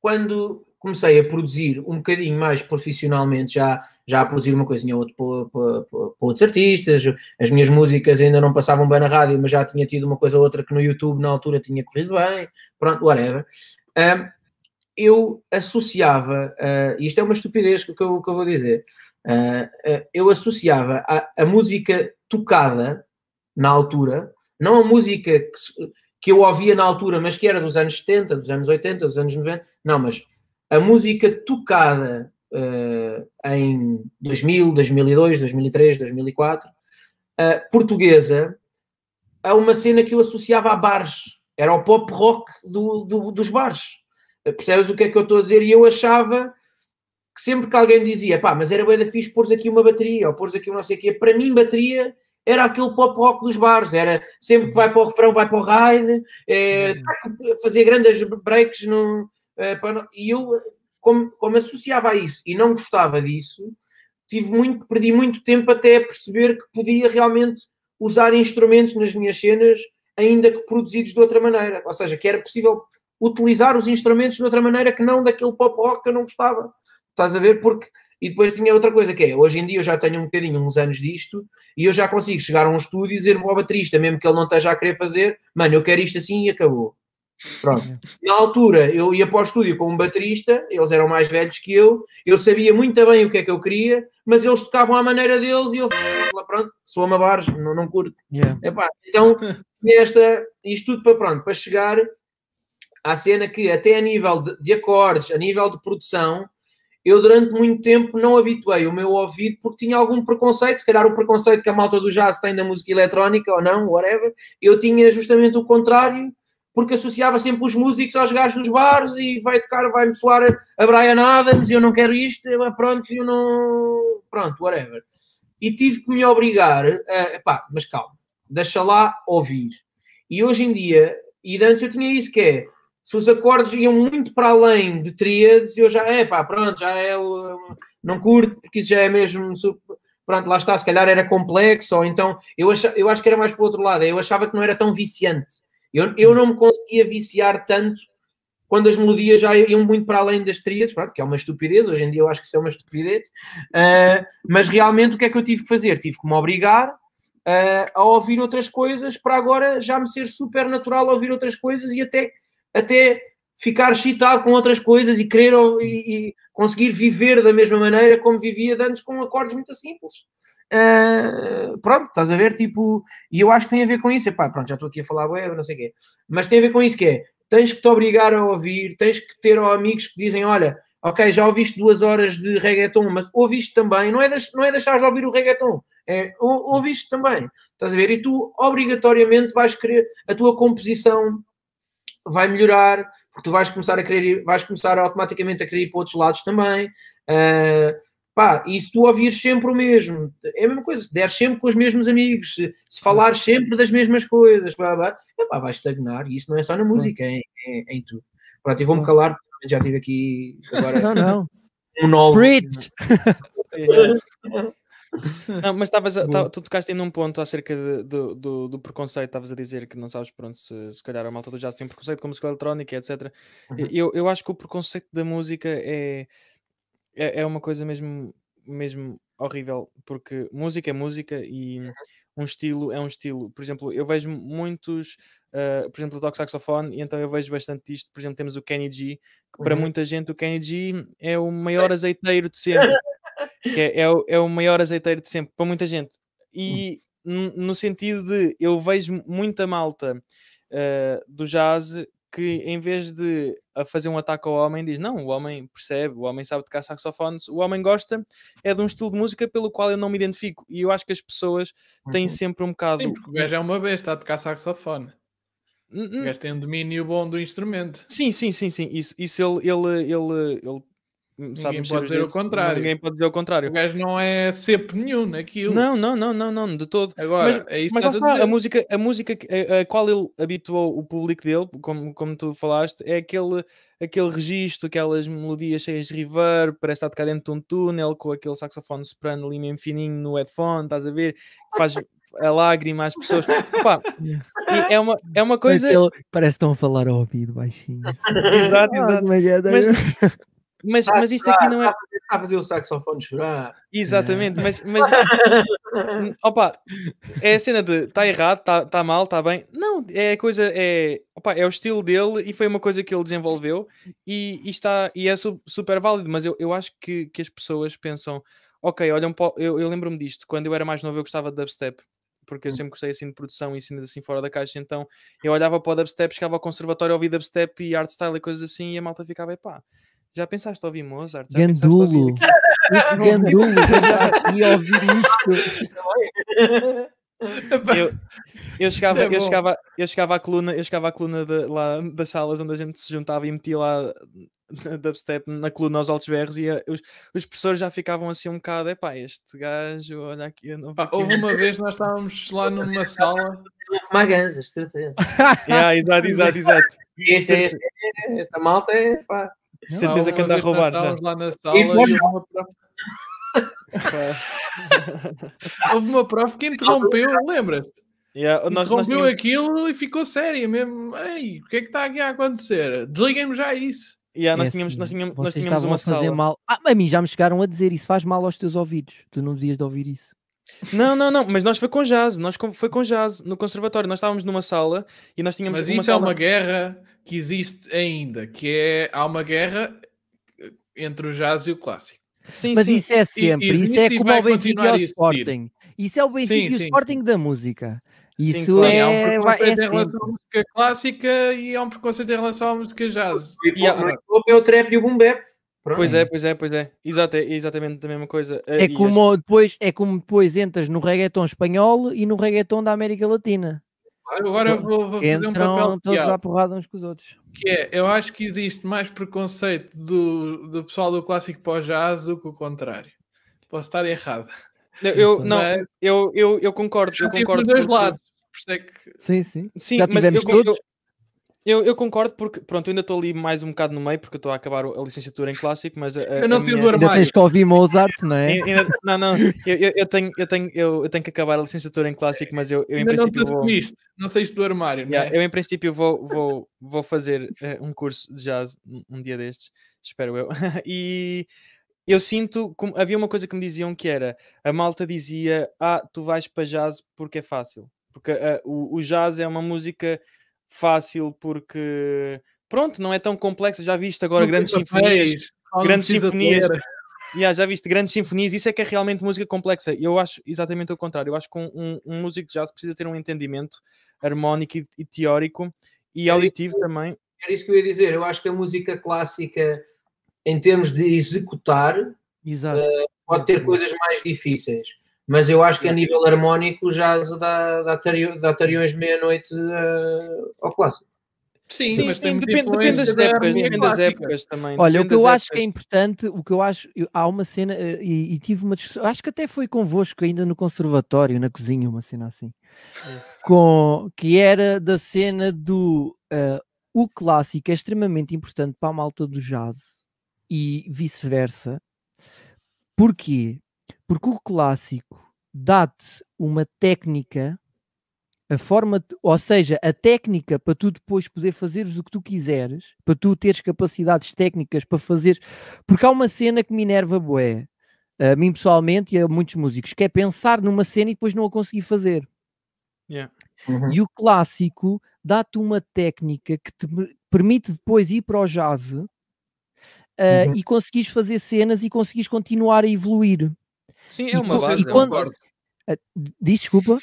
quando comecei a produzir um bocadinho mais profissionalmente, já, já a produzir uma coisinha ou outra para, outros artistas. As minhas músicas ainda não passavam bem na rádio, mas já tinha tido uma coisa ou outra que no YouTube na altura tinha corrido bem, pronto, whatever. Um, eu associava, uh, isto é uma estupidez que eu, que eu vou dizer, uh, uh, eu associava a, a, música tocada na altura, não a música que, que eu ouvia na altura, mas que era dos anos 70, dos anos 80, dos anos 90, não, mas a música tocada uh, em 2000, 2002, 2003, 2004, uh, portuguesa, a uma cena que eu associava a bares. Era o pop rock do, do, dos bares. Uh, percebes o que é que eu estou a dizer? E eu achava que sempre que alguém dizia, pá, mas era bem da fixe pôr aqui uma bateria, ou pôr aqui um não sei o quê, para mim bateria era aquele pop rock dos bares, era sempre que vai para o refrão, vai para o ride, é, fazia grandes breaks no, eh, e eu, como, como associava a isso e não gostava disso, tive muito, perdi muito tempo até a perceber que podia realmente usar instrumentos nas minhas cenas, ainda que produzidos de outra maneira. Ou seja, que era possível utilizar os instrumentos de outra maneira que não daquele pop rock que eu não gostava. Estás a ver? Porque. E depois tinha outra coisa que é, hoje em dia eu já tenho um bocadinho, uns anos disto, e eu já consigo chegar a um estúdio e dizer ao baterista, mesmo que ele não esteja a querer fazer, mano, eu quero isto assim e acabou. Pronto. Na altura, eu ia para o estúdio com um baterista, eles eram mais velhos que eu, eu sabia muito bem o que é que eu queria, mas eles tocavam à maneira deles e eu, pronto, sou uma barge, não, não curto. Yeah. Epá, então, esta, isto tudo para, pronto, para chegar à cena que, até a nível de, de acordes, a nível de produção, eu durante muito tempo não habituei o meu ouvido porque tinha algum preconceito, se calhar o preconceito que a malta do jazz tem da música eletrónica ou não, whatever, eu tinha justamente o contrário porque associava sempre os músicos aos gajos dos bares e vai tocar, vai-me soar a Brian Adams eu não quero isto, pronto, eu não. Pronto, whatever. E tive que me obrigar a. Pá, mas calma, deixa lá ouvir. E hoje em dia, e antes eu tinha isso que é. Se os acordes iam muito para além de tríades, eu já, é pá, pronto, já é, não curto, porque isso já é mesmo, pronto, lá está, se calhar era complexo, ou então, eu, ach, eu acho que era mais para o outro lado, eu achava que não era tão viciante eu, eu não me conseguia viciar tanto quando as melodias já iam muito para além das tríades, que é uma estupidez, hoje em dia eu acho que isso é uma estupidez, uh, mas realmente o que é que eu tive que fazer? Tive que me obrigar uh, a ouvir outras coisas para agora já me ser super natural ouvir outras coisas e até, até ficar excitado com outras coisas e querer e, e conseguir viver da mesma maneira como vivia antes com acordes muito simples. Uh, pronto, estás a ver, tipo, e eu acho que tem a ver com isso, epá, pronto, já estou aqui a falar web, não sei o quê, mas tem a ver com isso que é, tens que te obrigar a ouvir, tens que ter amigos que dizem, olha, ok, já ouviste duas horas de reggaeton, mas ouviste também, não é, deix, não é deixar de ouvir o reggaeton, é ou, ouviste também, estás a ver, e tu obrigatoriamente vais querer, a tua composição vai melhorar, porque tu vais começar a querer vais começar automaticamente a querer ir para outros lados também. Uh, pá, e se tu ouvires sempre o mesmo, é a mesma coisa, se deres sempre com os mesmos amigos, se, se falares sempre das mesmas coisas, pá, pá, pá, vai estagnar, e isso não é só na música, é, é, é em tudo. Pronto, e vou-me calar, já estive aqui agora. Não, não. Um novo. Bridge! Não, mas estavas tu tocaste aí num ponto acerca de, do, do, do, preconceito, estavas a dizer que não sabes pronto, se, se calhar a malta do jazz tem preconceito com música eletrónica, etc. Uhum. Eu, eu acho que o preconceito da música é, é, é, uma coisa mesmo, mesmo horrível, porque música é música e uhum. um estilo é um estilo. Por exemplo, eu vejo muitos, uh, por exemplo, eu toco saxofone e então eu vejo bastante isto. Por exemplo, temos o Kenny G, que uhum. para muita gente o Kenny G é o maior azeiteiro de sempre que é, é, o, é o maior azeiteiro de sempre para muita gente. E no sentido de eu vejo muita malta uh, do jazz que em vez de fazer um ataque ao homem, diz não, o homem percebe, o homem sabe tocar saxofones, o homem gosta, é de um estilo de música pelo qual eu não me identifico. E eu acho que as pessoas têm uhum. sempre um bocado. Sim, porque o gajo é uma besta a tocar saxofone. O gajo tem um domínio bom do instrumento. Sim, sim, sim, sim. Isso, isso ele, ele, ele, ele Ninguém pode dizer o contrário. Ninguém pode dizer o contrário. O gajo não é cepo nenhum naquilo. Não, não, não, não, não, de todo. Agora, mas, é isso mas a, a, música, a música a, a, qual ele habituou o público dele, como, como tu falaste, é aquele, aquele registro, aquelas melodias cheias de reverb, parece estar a tocar dentro de um túnel, com aquele saxofone soprano ali mesmo fininho no headphone, estás a ver? Faz a lágrima às pessoas. Opa, é, uma, é uma coisa. Ele, parece que estão a falar ao ouvido baixinho. exato, exato. Mas, mas, mas isto aqui não é. Está a fazer o saxofone chorar. Exatamente, mas, mas opa, é a cena de está errado, está tá mal, está bem. Não, é a coisa, é, opa, é o estilo dele e foi uma coisa que ele desenvolveu e, e está, e é super válido, mas eu, eu acho que, que as pessoas pensam, ok, olham, eu, eu lembro-me disto, quando eu era mais novo eu gostava de dubstep porque eu hum. sempre gostei assim de produção e assim, assim fora da caixa, então eu olhava para o dubstep, chegava ao conservatório, ouvia dubstep e art style e coisas assim, e a malta ficava, pá, já pensaste a ouvir Mozart? Já Gandulo. Ouvir... Este Gandulo já aqui a ouvir isto. eu, eu, chegava, é eu, chegava, eu chegava à coluna, eu chegava à coluna de, lá das salas onde a gente se juntava e metia lá dubstep na coluna aos altos berros e os, os professores já ficavam assim um bocado, é pá, este gajo, olha aqui. Eu não houve uma vez nós estávamos lá numa sala. Fumar ganzas, certeza. yeah, exato, exato, exato. Este, este, esta malta é pá. Certeza não, que anda a roubar. Estávamos lá na sala e, houve uma prof... houve uma prof que interrompeu, lembras? Yeah, nós, interrompeu nós tínhamos... aquilo e ficou séria mesmo. Ei, o que é que está aqui a acontecer? Desliguem-me já isso. Yeah, nós, é tínhamos, assim, nós tínhamos, nós tínhamos uma sala. Mal. Ah, a mim já me chegaram a dizer isso faz mal aos teus ouvidos. Tu não devias de ouvir isso. Não, não, não, mas nós foi com jazz, nós foi com jazz no conservatório, nós estávamos numa sala e nós tínhamos Mas uma isso sala... é uma guerra que existe ainda, que é há uma guerra entre o jazz e o clássico. Sim, mas sim. isso é sempre, e, isso é como o Benfica e o Sporting. Isso é o Benfica sim, e o sim, Sporting sim. da música. Isso sim, é, há um preconceito é em relação à música clássica e há um preconceito em relação à música jazz. E, e há... é o trap e o boom bap. Pois é, pois é, pois é. Exato, é exatamente a mesma coisa. É como, depois, é como depois entras no reggaeton espanhol e no reggaeton da América Latina. Agora vou, vou fazer um papel todos à porrada uns com os outros. Que é, eu acho que existe mais preconceito do, do pessoal do clássico pós-jazz do que o contrário. Posso estar errado. Eu, não, eu, eu, eu concordo. Eu concordo dos dois porque... lados. É que... Sim, sim. sim Já mas eu, todos. Eu, eu, eu, concordo porque, pronto, eu ainda estou ali mais um bocado no meio porque eu estou a acabar a licenciatura em clássico, mas... A, eu não sei minha... do armário. Ainda tens que ouvir Mozart, não é? Ainda, não, não, eu, eu, tenho, eu, tenho, eu, eu tenho que acabar a licenciatura em clássico, mas eu, eu em ainda princípio não vou... Isto. Não saíste do armário, yeah, não é? Eu em princípio vou, vou, vou fazer uh, um curso de jazz um dia destes, espero eu. e eu sinto, como, havia uma coisa que me diziam que era, a malta dizia, ah, tu vais para jazz porque é fácil. Porque uh, o, o jazz é uma música fácil porque pronto, não é tão complexo. Já viste agora grandes sinfonias, grandes sinfonias. Yeah, já viste grandes sinfonias, isso é que é realmente música complexa. Eu acho exatamente o contrário. Eu acho que um, um músico de jazz precisa ter um entendimento harmónico e, e teórico e é auditivo isso, também. Era isso que eu ia dizer. Eu acho que a música clássica, em termos de executar, uh, pode ter coisas mais difíceis. Mas eu acho que a nível harmónico já dá, dá, dá tariões meia-noite uh, ao clássico. Sim, sim, mas sim, depende, depende, das épocas, depende das épocas também. Olha, o que eu acho que é importante, o que eu acho, eu, há uma cena, eh, e, e, tive uma discussão, acho que até foi convosco ainda no conservatório, na cozinha, uma cena assim, com, que era da cena do uh, o clássico é extremamente importante para a malta do jazz e vice-versa. Porquê? Porque o clássico dá-te uma técnica a forma, ou seja, a técnica para tu depois poder fazeres o que tu quiseres, para tu teres capacidades técnicas para fazer, porque há uma cena que me enerva bué, a mim pessoalmente e a muitos músicos, que é pensar numa cena e depois não a conseguir fazer. Yeah. Uhum. E o clássico dá-te uma técnica que te permite depois ir para o jazz uh, uhum. e conseguires fazer cenas e conseguires continuar a evoluir. Sim, é uma e, base. E quando... uh, diz desculpa.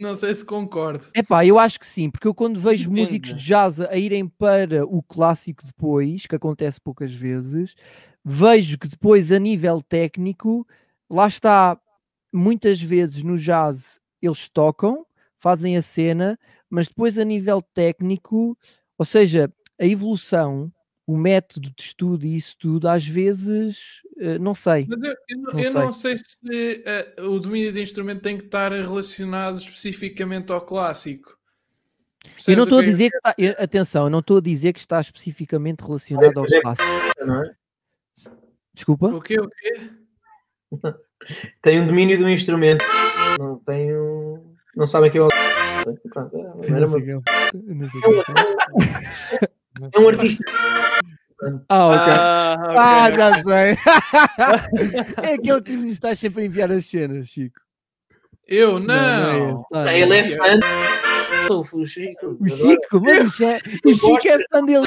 Não sei se concordo. É pá, eu acho que sim, porque eu quando vejo Entendo. músicos de jazz a irem para o clássico depois, que acontece poucas vezes, vejo que depois a nível técnico, lá está, muitas vezes no jazz eles tocam, fazem a cena, mas depois a nível técnico, ou seja, a evolução o método de estudo e isso tudo, às vezes, uh, não sei. Mas eu, eu, não, eu sei. não, sei. se uh, o domínio de instrumento tem que estar relacionado especificamente ao clássico. Percebes eu não estou a é dizer que está, eu, atenção, eu não estou a dizer que está especificamente relacionado ao clássico. É? Desculpa? O quê? O quê? tem um domínio do instrumento. Não tem um... Não sabem que é o. Pronto, é, não sei é um artista. Ah, ok. Ah, okay. ah já sei. é aquele que nos está sempre a enviar as cenas, Chico. Eu não. não, é Ele é fã. O Chico. O Chico, mas é, o Chico é fã dele.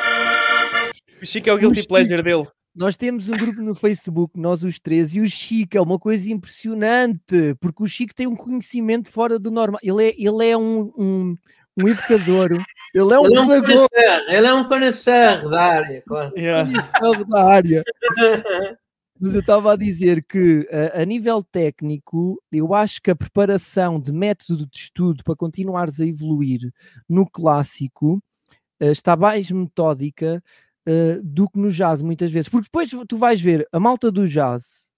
O Chico é o guilty o pleasure dele. Nós temos um grupo no Facebook, nós os três, e o Chico é uma coisa impressionante, porque o Chico tem um conhecimento fora do normal. Ele é, ele é um, um, um educador. Ele é um, ele é um ele é um conhecer da área, claro. Yeah. da área. Mas eu estava a dizer que, a, a, nível técnico, eu acho que a preparação de método de estudo para continuares a evoluir no clássico uh, está mais metódica uh, do que no jazz, muitas vezes. Porque depois tu vais ver a malta do jazz,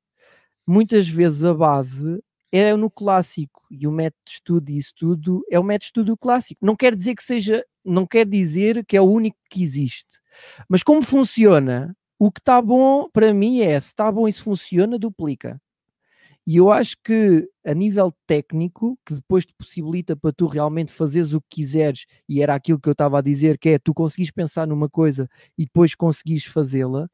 muitas vezes a base é no clássico e o método de estudo e isso tudo é o método de estudo clássico. Não quer dizer que seja, não quer dizer que é o único que existe, mas como funciona, o que está bom para mim é se está bom e se funciona, duplica. E eu acho que a nível técnico, que depois te possibilita para tu realmente fazeres o que quiseres, e era aquilo que eu estava a dizer, que é tu conseguires pensar numa coisa e depois conseguires fazê-la.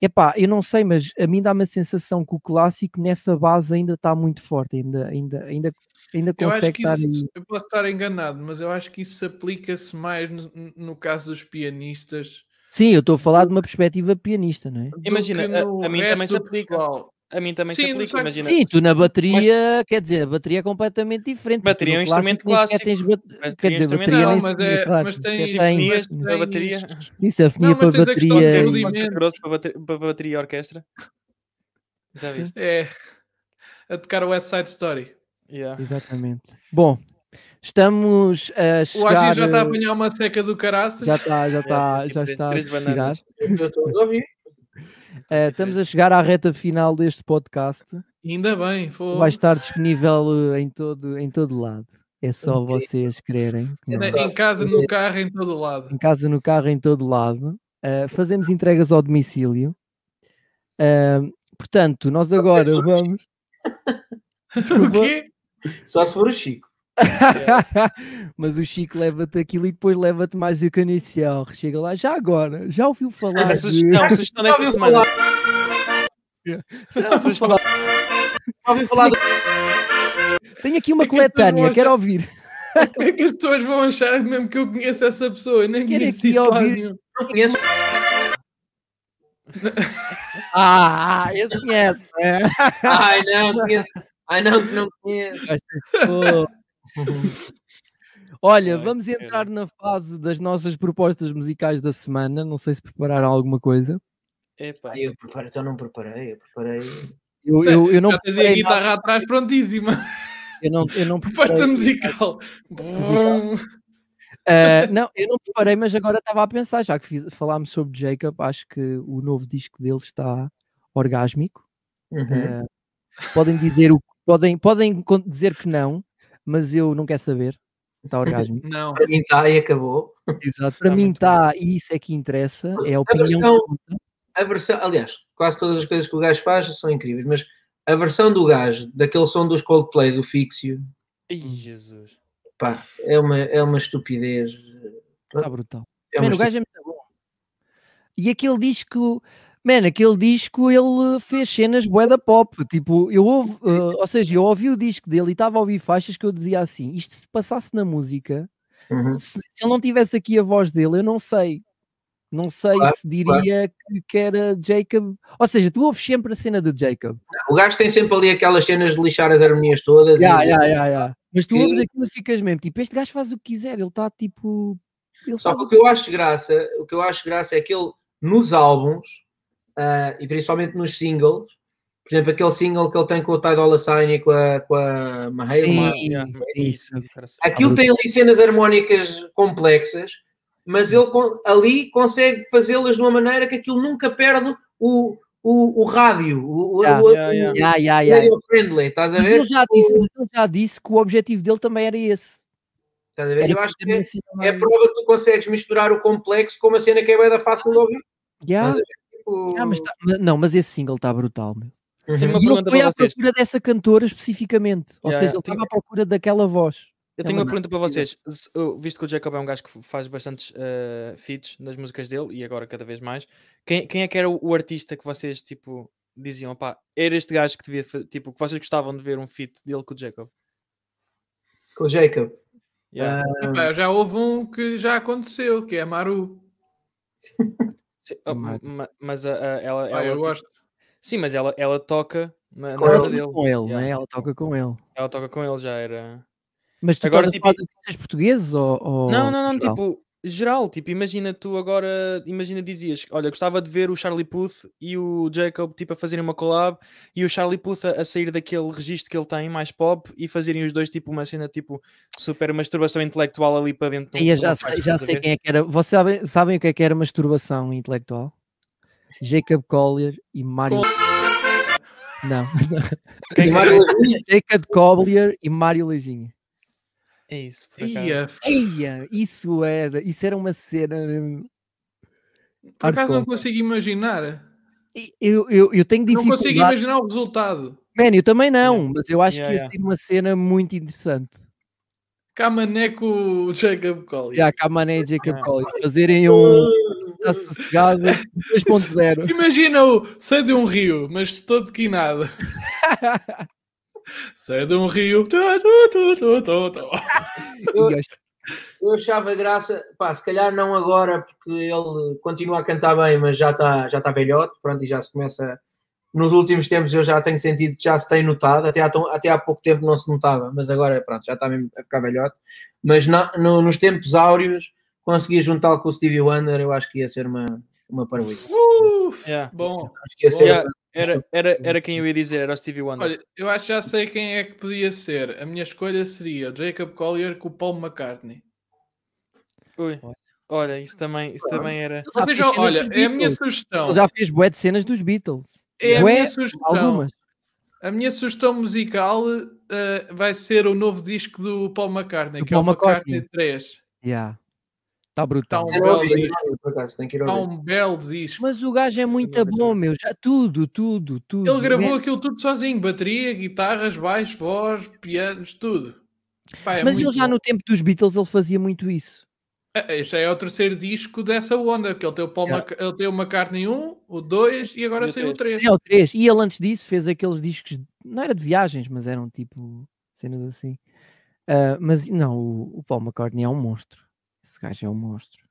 Epá, eu não sei, mas a mim dá-me a sensação que o clássico nessa base ainda está muito forte, ainda, ainda, ainda, ainda consegue estar isso, Eu posso estar enganado, mas eu acho que isso aplica-se mais no, no caso dos pianistas. Sim, eu estou a falar de uma perspectiva pianista, não é? Imagina, a, a mim também se aplica. Pessoal. A mim também Sim, se aplica, imagina. Sim, tu na bateria, mas... quer dizer, a bateria é completamente diferente. Bateria é um instrumento clássico. Tens bat... Quer dizer, bateria não, mas, é, claro, mas tem sinfonias para bateria. Sim, sinfonia não, para bateria. Para bateria, para bateria e orquestra. Já viste? É. A tocar o West Side Story. Yeah. Exatamente. Bom, estamos a chegar... O Agir já está a apanhar uma seca do caraças. Já está, já está, é, já está a respirar. Eu estou a ouvir. Uh, estamos a chegar à reta final deste podcast. Ainda bem, foi. Vai estar disponível eh, em todo, em todo lado. É só okay. vocês quererem. Em casa, no carro, em todo lado. Em casa, no carro, em todo lado. Uh, fazemos entregas ao domicílio. Uh, portanto, nós agora vamos. o quê? Só se for o Chico. Mas o Chico leva-te aquilo e depois leva-te mais o canição. Chega lá, já agora, já ouviu falar? Sugestão, de... sugestão desta semana. Já ouviu falar? Já ouviu falar? Tenho aqui uma é coletânea, quero ouvir. É que as pessoas vão achar mesmo que eu conheço essa pessoa. Eu nem conheço isso ouvir. Não conheço. ah, esse conhece. É. Ai, não, conheço. Ai, não, não conheço. Olha, vamos entrar na fase das nossas propostas musicais da semana. Não sei se prepararam alguma coisa. Epá. Eu preparo, então não preparei, eu preparei. Eu, eu, eu não Já tens a guitarra nada. atrás prontíssima. Eu não, eu não Proposta musical. musical. Uh, não, eu não preparei, mas agora estava a pensar, já que fiz, falámos sobre Jacob, acho que o novo disco dele está orgásmico. Uhum. Uh, podem dizer o podem, podem dizer que não, mas eu não quero saber. Está orgásmico. Não. Para mim está e acabou. Exato. Para mim está e isso é que interessa. É a opinião. A versão, a versão, aliás, quase todas as coisas que o gajo faz são incríveis, mas a versão do gajo, daquele som dos Coldplay, do Fixio. Ai, Jesus. Pá, é uma, é uma estupidez. Está brutal. É Mano, o gajo é muito bom. E aquele disco, Mano, aquele disco ele fez cenas bué da pop. Tipo, eu ouvi, uh, ou seja, eu ouvi o disco dele e estava a ouvir faixas que eu dizia assim: isto se passasse na música, uhum. se, se ele não tivesse aqui a voz dele, eu não sei. Não sei claro, se diria claro. que, que era Jacob. Ou seja, tu ouves sempre a cena do Jacob. O gajo tem sempre ali aquelas cenas de lixar as harmonias todas. Yeah, e... yeah, yeah, yeah. Mas tu ouves aquilo e ficas mesmo, tipo, este gajo faz o que quiser, ele está tipo. Ele Só que o que eu acho graça, o que eu acho graça é que ele nos álbuns uh, e principalmente nos singles. Por exemplo, aquele single que ele tem com o Ty Dolla Sign e com a, com a Maheira. Sim, isso, isso. Aquilo tem ali cenas harmónicas complexas, mas ele ali consegue fazê-las de uma maneira que aquilo nunca perde o, o, o rádio, o, yeah, o, yeah, yeah. Yeah, yeah, friendly, estás a ver? Mas ele, já disse, mas ele já disse que o objetivo dele também era esse. Estás a ver? Era Eu acho que é, é a prova que tu consegues misturar o complexo com uma cena que é bem da fácil de ouvir. Yeah. Ah, mas tá, não, mas esse single está brutal, meu. Uhum. Tenho uma e ele foi à procura dessa cantora especificamente. Ou yeah, seja, ele estava tenho... à procura daquela voz. Eu tenho uma pergunta para vocês. Visto que o Jacob é um gajo que faz bastantes uh, feats nas músicas dele e agora cada vez mais, quem, quem é que era o, o artista que vocês tipo diziam, pá, era este gajo que devia, tipo, que vocês gostavam de ver um feat dele com o Jacob? Com o Jacob. Yeah. Uh... já houve um que já aconteceu, que é Maru. Sim, oh, mas uh, ela, ah, eu tipo, gosto. Sim, mas ela, ela toca na, na ele, dele. Com ele, yeah. né? Ela toca com ele. Ela toca com ele, já era. Mas tu agora tipo artistas portugueses ou, ou, Não, não, não, tipo geral, tipo, imagina tu agora, imagina dizias, olha, gostava de ver o Charlie Puth e o Jacob tipo a fazerem uma collab e o Charlie Puth a, a, sair daquele registro que ele tem mais pop e fazerem os dois tipo uma cena tipo super masturbação intelectual ali para dentro. De um, já sei, já sei quem é que era. Vocês sabem, sabem o que é que era masturbação intelectual? Jacob Collier e Mario. Não. Quem é Jacob Collier e Mário Leginha. É isso, por acaso. Ia, isso era, isso era uma cena. Por acaso não consigo imaginar. Eu, eu, eu tenho dificuldade. Não consigo imaginar o resultado. Man, eu também não, yeah. mas eu acho yeah, que ia yeah. ser uma cena muito interessante. Camané com o Jacob Collier. Yeah, Camané e Jacob Collier. Fazerem um sossegado 2.0. Imagina o sei de um rio, mas todo quinado. Sai de um rio. eu, eu achava graça, pá, se calhar não agora, porque ele continua a cantar bem, mas já está já tá velhote, pronto, e já se começa. Nos últimos tempos eu já tenho sentido que já se tem notado, até há, até há pouco tempo não se notava, mas agora pronto, já está mesmo a ficar velhote. Mas na, no, nos tempos áureos, conseguia juntá-lo com o Stevie Wonder, eu acho que ia ser uma, uma parabéns. Yeah. Bom, acho que ia ser yeah. Era, era, era quem eu ia dizer, era o Stevie Wonder. Olha, eu acho que já sei quem é que podia ser. A minha escolha seria Jacob Collier com o Paul McCartney. Ui. Olha, isso também, isso também era. Já olha, é a minha sugestão. Ele já fez bué de cenas dos Beatles. É bué, a minha sugestão. Algumas. A minha sugestão musical uh, vai ser o novo disco do Paul McCartney, do que Paul é o McCartney, McCartney 3. Yeah. Está brutal. Está um, belo disco. Está um belo disco. Mas o gajo é muito bom, meu. Já, tudo, tudo, tudo. Ele gravou aquilo tudo sozinho. Bateria, guitarras, baixo, voz, pianos, tudo. Pá, é Mas ele já bom. no tempo dos Beatles ele fazia muito isso. É, este é o terceiro disco dessa onda, que ele tem o, Paul yeah. Mac... ele tem o McCartney 1, o 2 e agora saiu o 3. É o 3. E ele antes disso fez aqueles discos, não era de viagens, mas eram tipo cenas assim. Uh, mas não, o, o Paul McCartney é um monstro. Esse gajo é um monstro.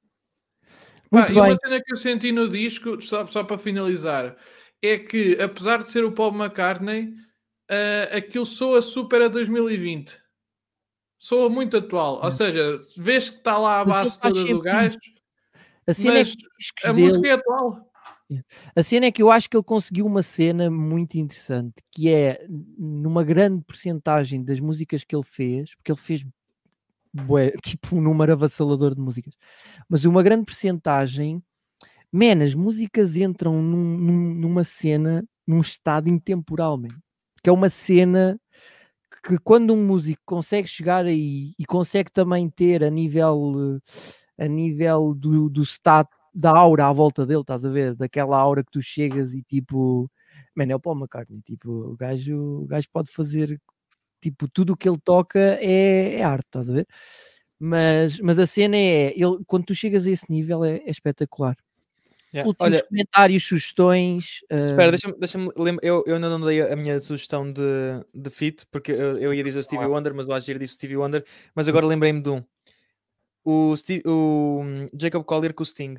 Pá, e uma cena que eu senti no disco, só, só para finalizar, é que apesar de ser o Paul McCartney, uh, aquilo soa super a 2020. Soa muito atual. Ou seja, vês que está lá a base toda do gajo, a cena mas é a dele... música é atual. A cena é que eu acho que ele conseguiu uma cena muito interessante, que é numa grande porcentagem das músicas que ele fez, porque ele fez bué, tipo um número avassalador de músicas. Mas uma grande percentagem, man, as músicas entram num, num, numa cena, num estado intemporal, man. Que é uma cena que quando um músico consegue chegar aí e consegue também ter a nível a nível do, do estado da aura à volta dele, estás a ver? Daquela aura que tu chegas e tipo, man, é o Paul McCartney, tipo, o gajo, o gajo pode fazer tipo, tudo o que ele toca é, é arte, estás a ver? Mas, mas a cena é, ele, quando tu chegas a esse nível é, é espetacular. Yeah. Olha, comentários, sugestões. Uh... Espera, deixa-me deixa eu, eu ainda não dei a minha sugestão de, de fit, porque eu, eu ia dizer o Stevie Wonder, mas o Agir disse Stevie Wonder, mas agora lembrei-me de um. O, Steve, o hum, Jacob Collier com o Sting.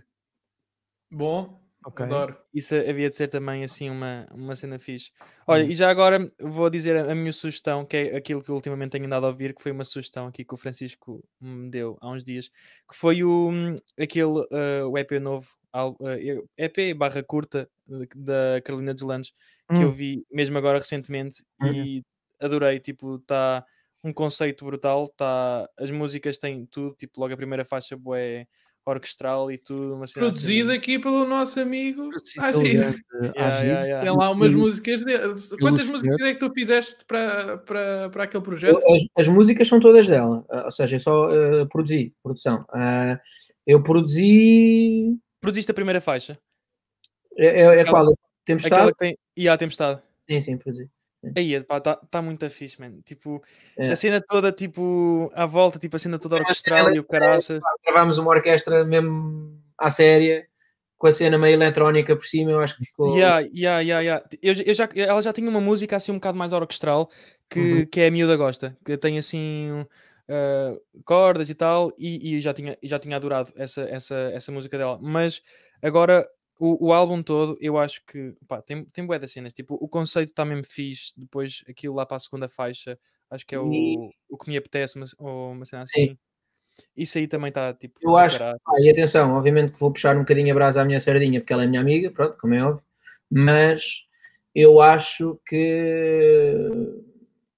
Bom, okay. adoro. Isso havia de ser também assim uma, uma cena fixe. Olha, hum. e já agora vou dizer a, a, minha sugestão, que é aquilo que ultimamente tenho andado a ouvir, que foi uma sugestão aqui que o Francisco me deu há uns dias, que foi o, hum, aquele uh, o EP novo, uh, EP barra curta da Carolina dos Landes, que hum. eu vi mesmo agora recentemente hum. e adorei, tipo, está um conceito brutal, tá, as músicas têm tudo, tipo, logo a primeira faixa boé orquestral e tudo. Uma Produzido assim. aqui pelo nosso amigo Agir. Yeah, yeah, yeah. Tem lá umas músicas dele. Quantas músicas é que tu fizeste para, para, para aquele projeto? As, as músicas são todas dela, ou seja, eu só uh, produzi, produção. Uh, eu produzi. Produziste a primeira faixa? É, é, é qual? Tempestade? Aquela que tem... E a Tempestade. Sim, sim, produzi. Aí, está tá muito fixe, mano. Tipo, é. a cena toda, tipo, à volta, tipo, a cena toda orquestral e o caraça. Gravámos uma orquestra mesmo à séria, com a cena meio eletrónica por cima, eu acho que ficou. Yeah, yeah, yeah, yeah. Eu, eu já, ela já tinha uma música assim um bocado mais orquestral que, uhum. que é a miúda gosta, que tem assim uh, cordas e tal, e, e já, tinha, já tinha adorado essa, essa, essa música dela. Mas agora o, o álbum todo, eu acho que pá, tem, tem bué das cenas. Tipo, o conceito está mesmo fixe. Depois, aquilo lá para a segunda faixa, acho que é o, e... o que me apetece, uma, ou uma cena assim. Sim. Isso aí também está tipo. Eu acho. Ah, e atenção, obviamente que vou puxar um bocadinho a brasa à minha sardinha, porque ela é minha amiga, pronto, como é óbvio. Mas eu acho que.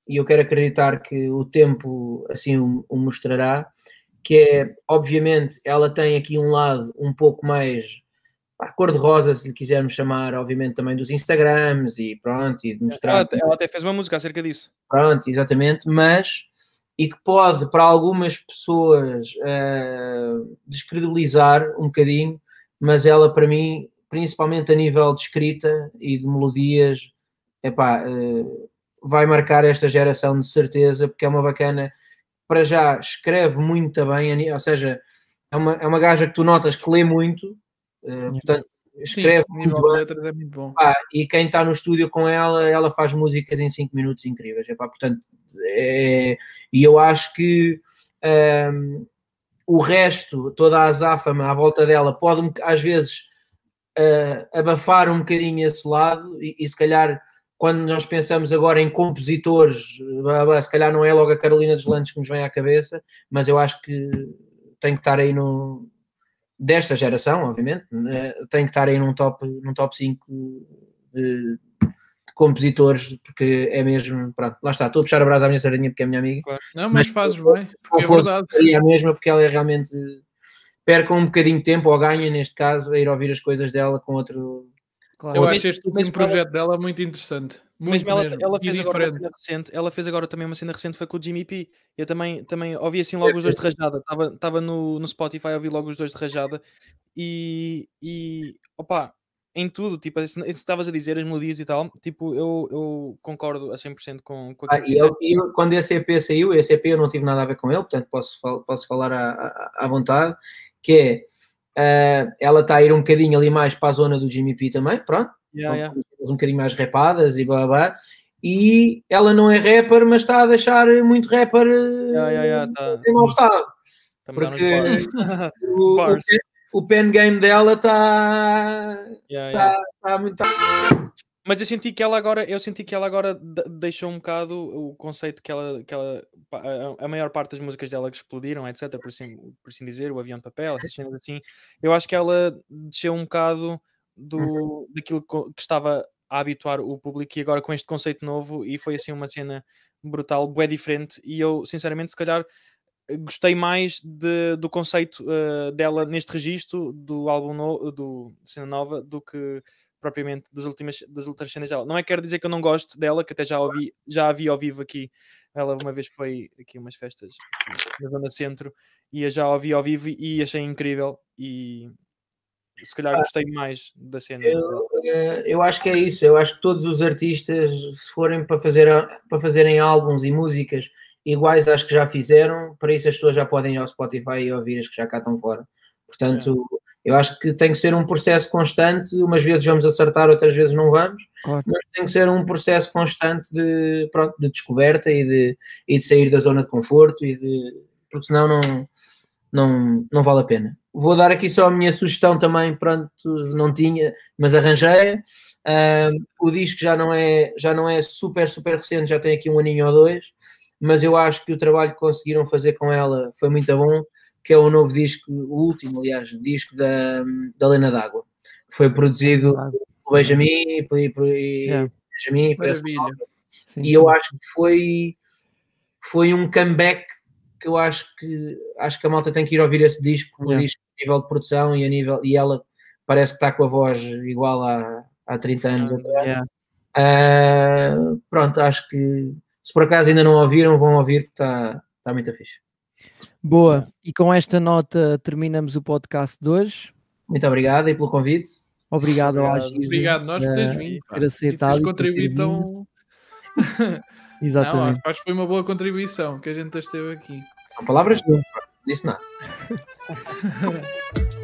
E eu quero acreditar que o tempo assim o, o mostrará. Que é, obviamente, ela tem aqui um lado um pouco mais cor-de-rosa, se lhe quisermos chamar, obviamente também dos Instagrams e pronto, e de mostrar. Ela, ela, até fez uma música acerca disso. Pronto, exatamente, mas e que pode para algumas pessoas uh, descredibilizar um bocadinho, mas ela para mim, principalmente a nível de escrita e de melodias, epá, uh, vai marcar esta geração de certeza, porque é uma bacana, para já escreve muito bem, ou seja, é uma, é uma gaja que tu notas que lê muito, Uh, portanto, escreve Sim, muito bem. É muito bom. Ah, e quem está no estúdio com ela, ela faz músicas em 5 minutos incríveis. Epá, portanto, é, e eu acho que um, o resto, toda a azáfama à volta dela, pode às vezes uh, abafar um bocadinho esse lado e, e, se calhar quando nós pensamos agora em compositores, se calhar não é logo a Carolina dos Landes que nos vem à cabeça, mas eu acho que tem que estar aí no, desta geração, obviamente, né, tem que estar aí num top, num top 5 de, de, compositores, porque é mesmo, pronto, lá está, estou a puxar a brasa à minha sardinha porque é minha amiga. Claro. Não, mas, mas fazes bem, porque é verdade. É a mesma, porque ela é realmente perca um bocadinho de tempo, ou ganha, neste caso, a ir ouvir as coisas dela com outro. Claro. Eu acho este último projeto dela muito interessante. Muito mesmo, ela, ela fez agora uma cena recente, ela fez agora também uma cena recente, foi com o Jimmy P. Eu também, também ouvi assim logo os dois de rajada. Estava no, no Spotify, ouvi logo os dois de rajada e, e opa, em tudo, tipo, isso que estavas a dizer, as melodias e tal, tipo, eu, eu concordo a 100% com, com aquilo ah, e eu, eu, Quando esse EP saiu, esse EP eu não tive nada a ver com ele, portanto posso, posso falar à, à vontade, que é, uh, ela está a ir um bocadinho ali mais para a zona do Jimmy P também, pronto, Yeah, yeah. Um bocadinho mais rapadas e blá blá. E ela não é rapper, mas está a deixar muito rapper yeah, yeah, yeah, tá. em mau estado. Porque o, o, o, pen game dela está yeah, tá, tá muito. Mas eu senti que ela agora, eu senti que ela agora deixou um bocado o conceito que ela, que ela a, a maior parte das músicas dela que explodiram, etc, por assim, por assim dizer, o avião de papel, assim, eu acho que ela desceu um bocado do, uhum. daquilo que estava a habituar o público e agora com este conceito novo e foi assim uma cena brutal, bué diferente e eu sinceramente se calhar gostei mais de, do conceito uh, dela neste registro do álbum no, do cena nova do que propriamente das últimas das outras cenas dela. Não é quero dizer que eu não gosto dela, que até já ouvi, já a vi ao vivo aqui. Ela uma vez foi aqui umas festas na zona centro e eu já a ouvi ao vivo e achei incrível e se calhar ah, gostei mais da cena. Eu, eh, eu acho que é isso. Eu acho que todos os artistas, se forem para, fazer, para fazerem álbuns e músicas iguais às que já fizeram, para isso as pessoas já podem ir ao Spotify e ouvir as que já cá estão fora. Portanto, é. Eu acho que tem que ser um processo constante. Umas vezes vamos acertar, outras vezes não vamos, claro. mas tem que ser um processo constante de, pronto, de descoberta e de, e de sair da zona de conforto, e de, porque senão não, não, não vale a pena. Vou dar aqui só a minha sugestão também, pronto, não tinha, mas arranjei. Um, o disco já não, é, já não é super, super recente, já tem aqui um aninho ou dois, mas eu acho que o trabalho que conseguiram fazer com ela foi muito bom, que é o novo disco, o último, aliás, disco da, da Lena D'Água. Foi produzido por Benjamin e, por, yeah. Benjamin, e eu acho que foi, foi um comeback que eu acho que acho que a malta tem que ir ouvir esse disco, porque yeah. o disco a nível de produção e a nível e ela parece que está com a voz igual há, há 30 anos atrás. Yeah. Uh, pronto, acho que se por acaso ainda não ouviram, vão ouvir, porque está, está muito fixe. Boa, e com esta nota terminamos o podcast de hoje. Muito obrigado e pelo convite. Obrigado, obrigado, Agir, obrigado nós por teres vindo. Ter aceitado. E contribuído tão. Exatamente. Não, acho que foi uma boa contribuição que a gente esteve aqui. Palavras não, disse nada.